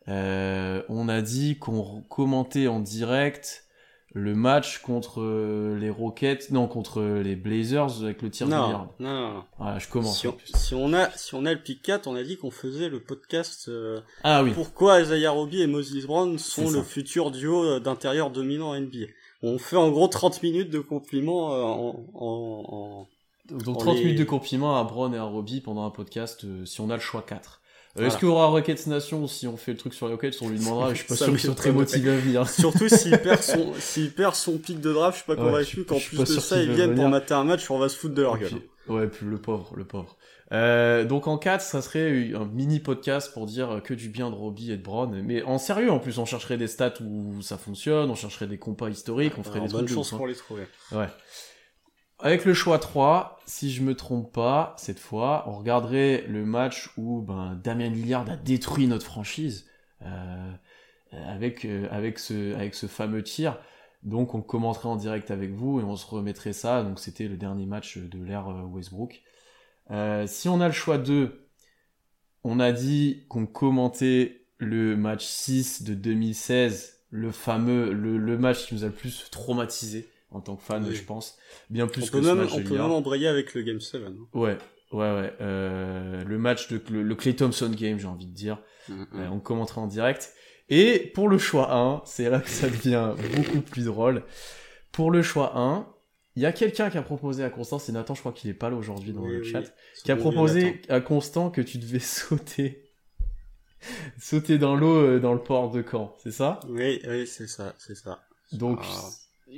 euh, on a dit qu'on commentait en direct le match contre euh, les Rockets, non contre les Blazers avec le tir de Non, non, non. je commence. Si on, a si on a le pick 4, on a dit qu'on faisait le podcast. Euh, ah oui. Pourquoi Isaiah Roby et Moses Brown sont le futur duo euh, d'intérieur dominant NBA. On fait en gros 30 minutes de compliments en, en, donc 30 minutes de compliments à Brown et à Roby pendant un podcast si on a le choix 4. Euh, est-ce qu'il y aura Rockets Nation si on fait le truc sur les Rockets On lui demandera. Je suis pas sûr qu'ils soient très motivés à venir. Surtout s'il perd son s'il perd son pic de draft, je suis pas convaincu qu'en plus de ça ils viennent pour mater un match, on va se foutre de leur gueule. Ouais, puis le pauvre, le pauvre. Euh, donc en 4, ça serait un mini podcast pour dire que du bien de Robbie et de Brown, mais en sérieux en plus, on chercherait des stats où ça fonctionne, on chercherait des compas historiques, on ferait des bonne chance pour les trouver. Ouais. Avec le choix 3, si je me trompe pas, cette fois, on regarderait le match où ben, Damien Lillard a détruit notre franchise euh, avec, euh, avec, ce, fameux tir. Donc on commenterait en direct avec vous et on se remettrait ça. Donc c'était le dernier match de l'ère euh, Westbrook. si on a le choix 2, on a dit qu'on commentait le match 6 de 2016, le fameux, le match qui nous a le plus traumatisé en tant que fan, je pense. Bien plus on que peut même, On peut même embrayer avec le Game 7. Hein. Ouais, ouais, ouais. Euh, le match de le, Clay Thompson game, j'ai envie de dire. Mm, mm. Euh, on commentera en direct. Et pour le choix 1, c'est là que ça devient beaucoup plus drôle. Pour le choix 1, il y a quelqu'un qui a proposé à Constant, c'est Nathan, je crois qu'il est pas là aujourd'hui dans le chat, qui a proposé à Constant que tu devais sauter sauter dans l'eau euh, dans le port de Caen, c'est ça? Oui, oui, c'est ça, c'est ça. Donc ah.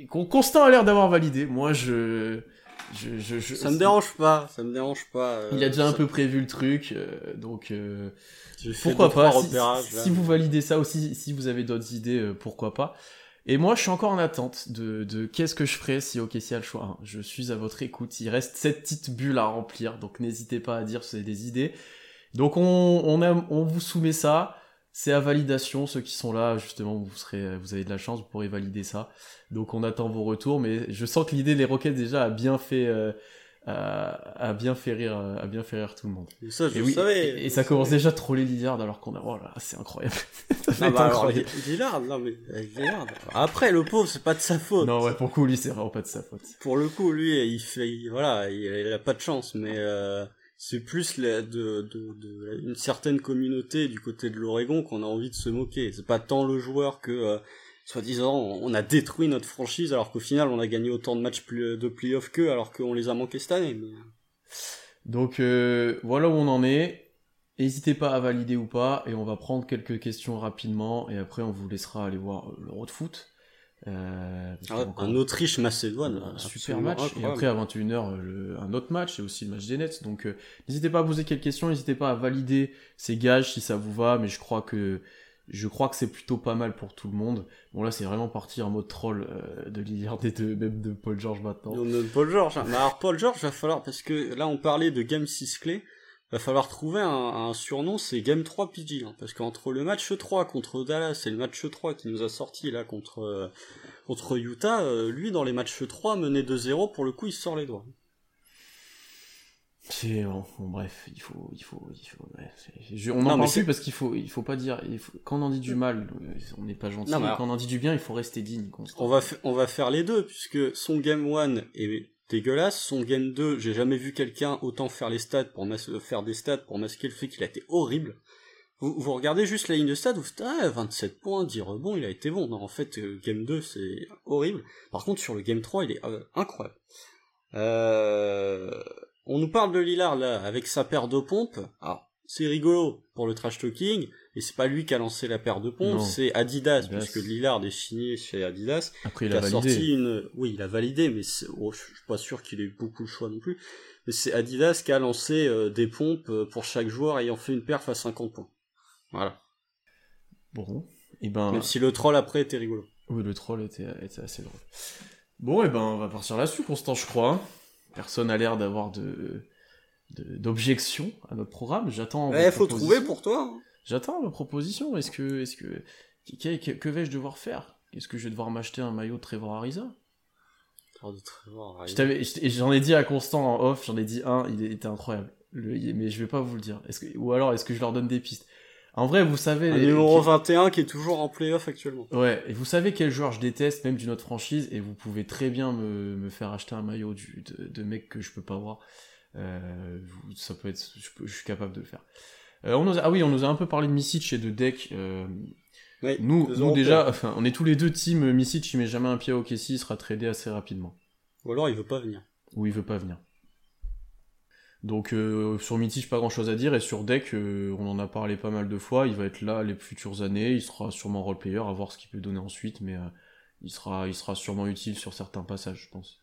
Constant a l'air d'avoir validé. Moi, je... Je, je, je, ça me dérange pas, ça me dérange pas. Euh, il a déjà un peu prévu le truc, euh, donc euh, pourquoi pas. Si, vous validez ça aussi, si vous avez d'autres idées, pourquoi pas. Et moi, je suis encore en attente de, de qu'est-ce que je ferai si OKC a le choix. Je suis à votre écoute. Il reste cette petite bulle à remplir, donc n'hésitez pas à dire si vous avez des idées. Donc on, on, on vous soumet ça. C'est à validation, ceux qui sont là, justement, vous serez, vous avez de la chance, vous pourrez valider ça. Donc on attend vos retours, mais je sens que l'idée des Rockets déjà a bien fait, euh, a, bien fait rire, a bien fait rire tout le monde. Et ça, je et, savais, et, ça commence déjà à troller Lillard alors qu'on a, oh là, c'est incroyable. ah bah incroyable. Lillard, non mais Lillard. Après, le pauvre, c'est pas de sa faute. Non ouais, pour le coup, lui, c'est vraiment pas de sa faute. Pour le coup, lui, il fait, voilà, il, a pas de chance, mais. Euh c'est plus de, de, une certaine communauté du côté de l'Oregon qu'on a envie de se moquer. C'est pas tant le joueur que, euh, soi-disant, on a détruit notre franchise alors qu'au final on a gagné autant de matchs de playoff qu'eux alors qu'on les a manqués cette année. Donc euh, voilà où on en est. N'hésitez pas à valider ou pas et on va prendre quelques questions rapidement et après on vous laissera aller voir le road foot. Euh, Ah ouais, un Autriche-Macédoine. un super match. Et après, à 21h, le- un autre match, et aussi le match des Nets. Donc, euh, n'hésitez pas à poser quelques questions, n'hésitez pas à valider ces gages si ça vous va, mais je crois que je crois que c'est plutôt pas mal pour tout le monde. Bon, là, c'est vraiment parti en mode troll euh, de Lillard et de, même de Paul George maintenant. On a Paul George. hein. Mais alors Paul George, va falloir parce que là on parlait de Game 6 clé, va falloir trouver un, un surnom, c'est Game 3 PG, hein, parce qu'entre le match 3 contre Dallas et le match 3 qui nous a sorti là contre euh, contre Utah, euh, lui dans les matchs 3 mené 2-0 pour le coup il sort les doigts. C'est bon, bon, bref, il faut, il faut, il faut. ouais, je- on Non, mais parle plus parce qu'il faut, il faut pas dire. il faut- quand on en dit du mal, on n'est pas gentil. Non, alors- quand on en dit du bien, il faut rester digne. Constant. On va on va faire les deux puisque son Game 1 est dégueulasse, son Game 2, j'ai jamais vu quelqu'un autant faire les stats pour faire des stats pour masquer le fait qu'il a été horrible. Vous, regardez juste la ligne de stats, vous faites ah 27 points, 10 rebonds, il a été bon. Non, en fait, euh, Game 2 c'est horrible. Par contre, sur le Game 3, il est euh, incroyable. Euh, on nous parle de Lillard là avec sa paire de pompes. Alors, c'est rigolo pour le trash talking, et c'est pas lui qui a lancé la paire de pompes, c'est Adidas, Adidas. puisque Lillard est signé chez Adidas Après, il qui a a validé. sorti une, oui, il a validé, mais c'est- oh, je suis pas sûr qu'il ait eu beaucoup de choix non plus. Mais c'est Adidas qui a lancé euh, des pompes euh, pour chaque joueur ayant fait une perf à 50 points. Voilà. Bon, et ben. Même si le troll après était rigolo. Oui, le troll était, était assez drôle. Bon, et ben, on va partir là-dessus, Constant, je crois. Personne a l'air d'avoir de d'objection à notre programme. J'attends. Eh, faut trouver pour toi. hein. J'attends vos propositions. Est-ce que, est-ce que, que, que- que vais-je devoir faire? Est-ce que je vais devoir m'acheter un maillot de Trevor Ariza? De Trevor, t'ai- J'en ai dit à Constant en off, j'en ai dit un, il était incroyable. Le- mais je vais pas vous le dire. Est-ce que, ou alors, est-ce que je leur donne des pistes? En vrai, vous savez. Un numéro qui- 21 qui est toujours en playoff actuellement. Ouais, et vous savez quel joueur je déteste, même d'une autre franchise, et vous pouvez très bien me, me faire acheter un maillot du, de, de mec que je peux pas voir. Euh, ça peut être, je, peux- je suis capable de le faire. Euh, on nous a- ah oui, on nous a un peu parlé de Misic et de Deck. Euh, Oui, nous, nous déjà, enfin, on est tous les deux team Misic, il met jamais un pied au Kessie, il sera tradé assez rapidement. Ou alors il veut pas venir. Ou il veut pas venir. Donc euh, sur Mitic, pas grand chose à dire, et sur Deck, on en a parlé pas mal de fois, il va être là les futures années, il sera sûrement role player, à voir ce qu'il peut donner ensuite, mais il, sera, il sera sûrement utile sur certains passages, je pense.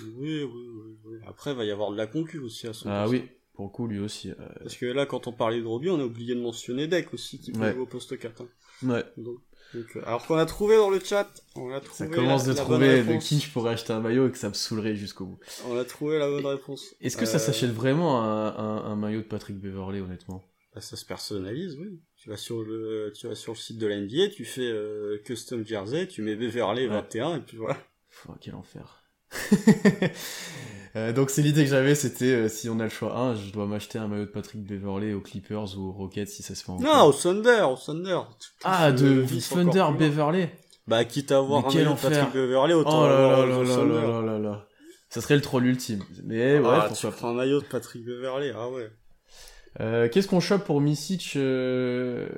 Oui, oui, oui, oui. Après, il va y avoir de la concu aussi à son Ah poste. oui, pour le coup, lui aussi. euh, Parce que là, quand on parlait de Roby, on a oublié de mentionner Deck aussi, qui Ouais. jouer au poste 4. hein. Ouais, Donc, donc, euh, alors qu'on a trouvé dans le chat, on a ça trouvé commence la, de la trouver de qui je pourrais acheter un maillot et que ça me saoulerait jusqu'au bout. On a trouvé la bonne réponse. Est-ce que ça Euh, s'achète vraiment un, un- un maillot de Patrick Beverley, honnêtement? Bah, Ça se personnalise, oui. Tu vas sur le, tu vas sur le site de la NBA, tu fais euh, custom jersey, tu mets Beverley Ouais. 21 et puis voilà. Pff, quel enfer. Euh, donc c'est l'idée que j'avais, c'était euh, si on a le choix 1, je dois m'acheter un maillot de Patrick Beverley aux Clippers ou aux Rockets si ça se fait en Non, au Thunder, au Thunder. Tu Ah, de Thunder. Beverley Bah, quitte à avoir Mais un maillot de enfer. Patrick Beverley, Oh autant là là là là là là là là. Ça serait le troll ultime. Mais ouais, ah, tu pourquoi pas. prends un maillot de Patrick Beverley, ah ouais. Euh, Qu'est-ce qu'on chope pour Misic euh,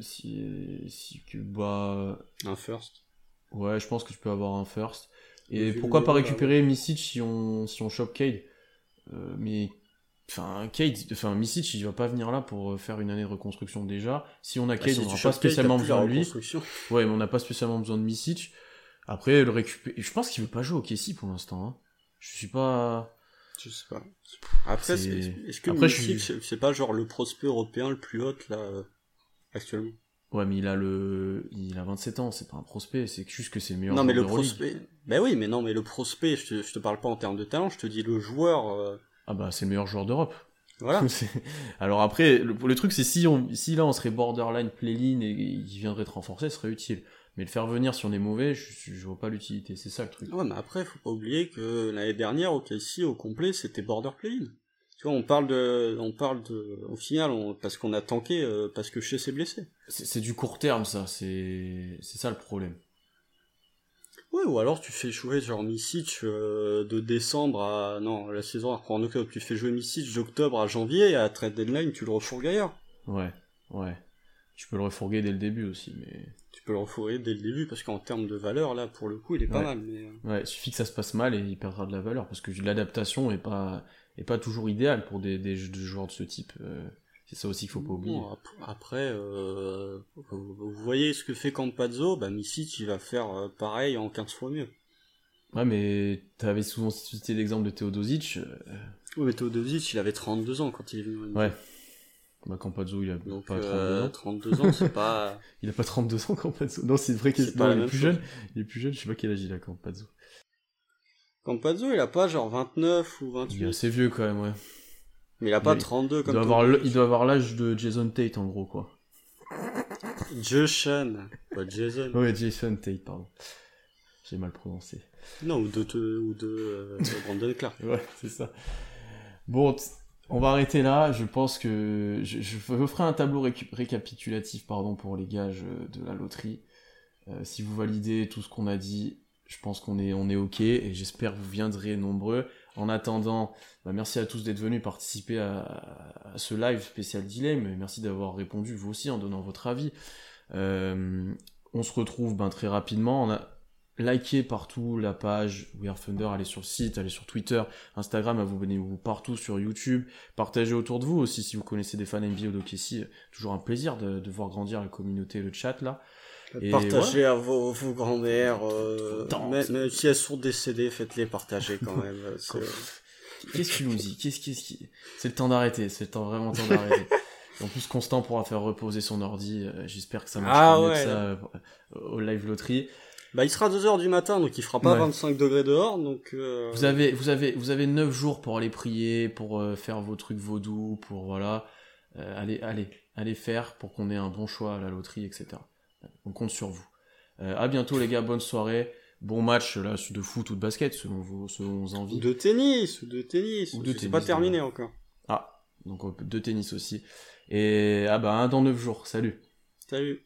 si, si bah Un first. ouais, je pense que tu peux avoir un first. Et pourquoi pas niveau, récupérer Misic si on si on chope Cade Euh, Mais enfin Cade, enfin Misic, il va pas venir là pour euh, faire une année de reconstruction déjà. Si on a Ah, Cade, si on n'aura pas spécialement Cade, besoin de lui. Ouais, mais on n'a pas spécialement besoin de Misic. Après, le récupérer. Je pense qu'il veut pas jouer au Kessie pour l'instant. Hein. Je suis pas. Je sais pas. Après, C'est- c'est- est-ce que Après, je Misic, suis- c'est- c'est pas genre le prospect européen le plus hot là euh, actuellement? Ouais, mais il a le. Il a 27 ans, c'est pas un prospect, c'est juste que c'est le meilleur Non, mais le prospect. Ben oui, mais non, mais le prospect, je te, je te parle pas en termes de talent, je te dis le joueur. euh, Ah bah, c'est le meilleur joueur d'Europe. Voilà. Alors après, le, le truc, c'est si, on, si là on serait borderline play-in et il viendrait te renforcer, ce serait utile. Mais le faire venir si on est mauvais, je, je vois pas l'utilité, c'est ça le truc. Ouais, mais après, faut pas oublier que l'année dernière, au KC, au complet, c'était border play-in. Tu vois, on parle de, on parle de, au final, on, parce qu'on a tanké, euh, parce que chez s'est blessé. C'est du court terme, ça, c'est c'est ça le problème. Ouais, ou alors tu fais jouer genre Misic euh, de décembre à, non, la saison elle reprend en octobre, tu fais jouer Misic d'octobre à janvier, et à trade deadline, tu le refourgues ailleurs. Ouais, ouais. Tu peux le refourguer dès le début aussi, mais... Tu peux le refourguer dès le début, parce qu'en termes de valeur, là, pour le coup, il est pas mal, mais... euh, Ouais, il suffit que ça se passe mal et il perdra de la valeur, parce que l'adaptation est pas, est pas toujours idéale pour des, des jou- des joueurs de ce type. Euh, C'est ça aussi qu'il faut pas oublier. Bon, après, euh, vous voyez ce que fait Campazzo, bah Misic il va faire euh, pareil en 15 fois mieux. Ouais, mais t'avais souvent cité l'exemple de Teodosic. Oui, mais Teodosic, il avait 32 ans quand il est venu. Ouais. Bah, Campazzo, il a Donc pas 32 euh, ans. 32 ans, c'est pas. Il a pas 32 ans, Campazzo. Non, c'est vrai qu'il il est plus chose. jeune. Il est plus jeune, je sais pas quel âge il a, Campazzo. Campazzo, il a pas genre 29 ou Il 28. est assez vieux quand même, ouais. Mais il a pas Il- 32 Il comme doit avoir, le- il doit avoir l'âge de Jason Tate, en gros, quoi. Jason, pas Jason. Ouais, Jason Tate, pardon. J'ai mal prononcé. Non, ou de, te- ou de, euh, de Brandon Clark. Ouais, c'est ça. Bon, on va arrêter là. Je pense que je, ferai un tableau récapitulatif pardon, pour les gages euh, de la loterie. Euh, si vous validez tout ce qu'on a dit, je pense qu'on est, on est OK et j'espère que vous viendrez nombreux. En attendant, bah, merci à tous d'être venus participer à, ce live spécial dilemme. Merci d'avoir répondu vous aussi en donnant votre avis. Euh, on se retrouve ben, très rapidement. On a partout la page We Are Thunder, allez sur le site, allez sur Twitter, Instagram, abonnez-vous partout sur YouTube, partagez autour de vous aussi si vous connaissez des fans NBA ou toujours un plaisir de, de voir grandir la communauté, le chat là. Et Partagez à vos, vos grands-mères, euh, même, même si elles sont décédées, faites-les partager quand même. Qu'est-ce que tu nous dis Qu'est-ce qui C'est le temps d'arrêter, c'est le temps vraiment le temps d'arrêter. En plus, Constant pourra faire reposer son ordi. euh, J'espère que ça marchera Ah mieux que ça euh, au live loterie. Bah, il sera 2h du matin, donc il fera pas Ouais. 25 degrés dehors, donc... euh, Vous avez, vous avez, vous avez 9 jours pour aller prier, pour euh, faire vos trucs vaudous, pour voilà. Euh, allez, allez, allez faire pour qu'on ait un bon choix à la loterie, etc. On compte sur vous. Euh, à bientôt les gars, bonne soirée, bon match là de foot ou de basket selon vos, selon vos Ou envies. de tennis, ou de tennis, Ou de c'est tennis, pas terminé encore. Ah, donc de tennis aussi. Et ah bah un dans 9 jours. Salut. Salut.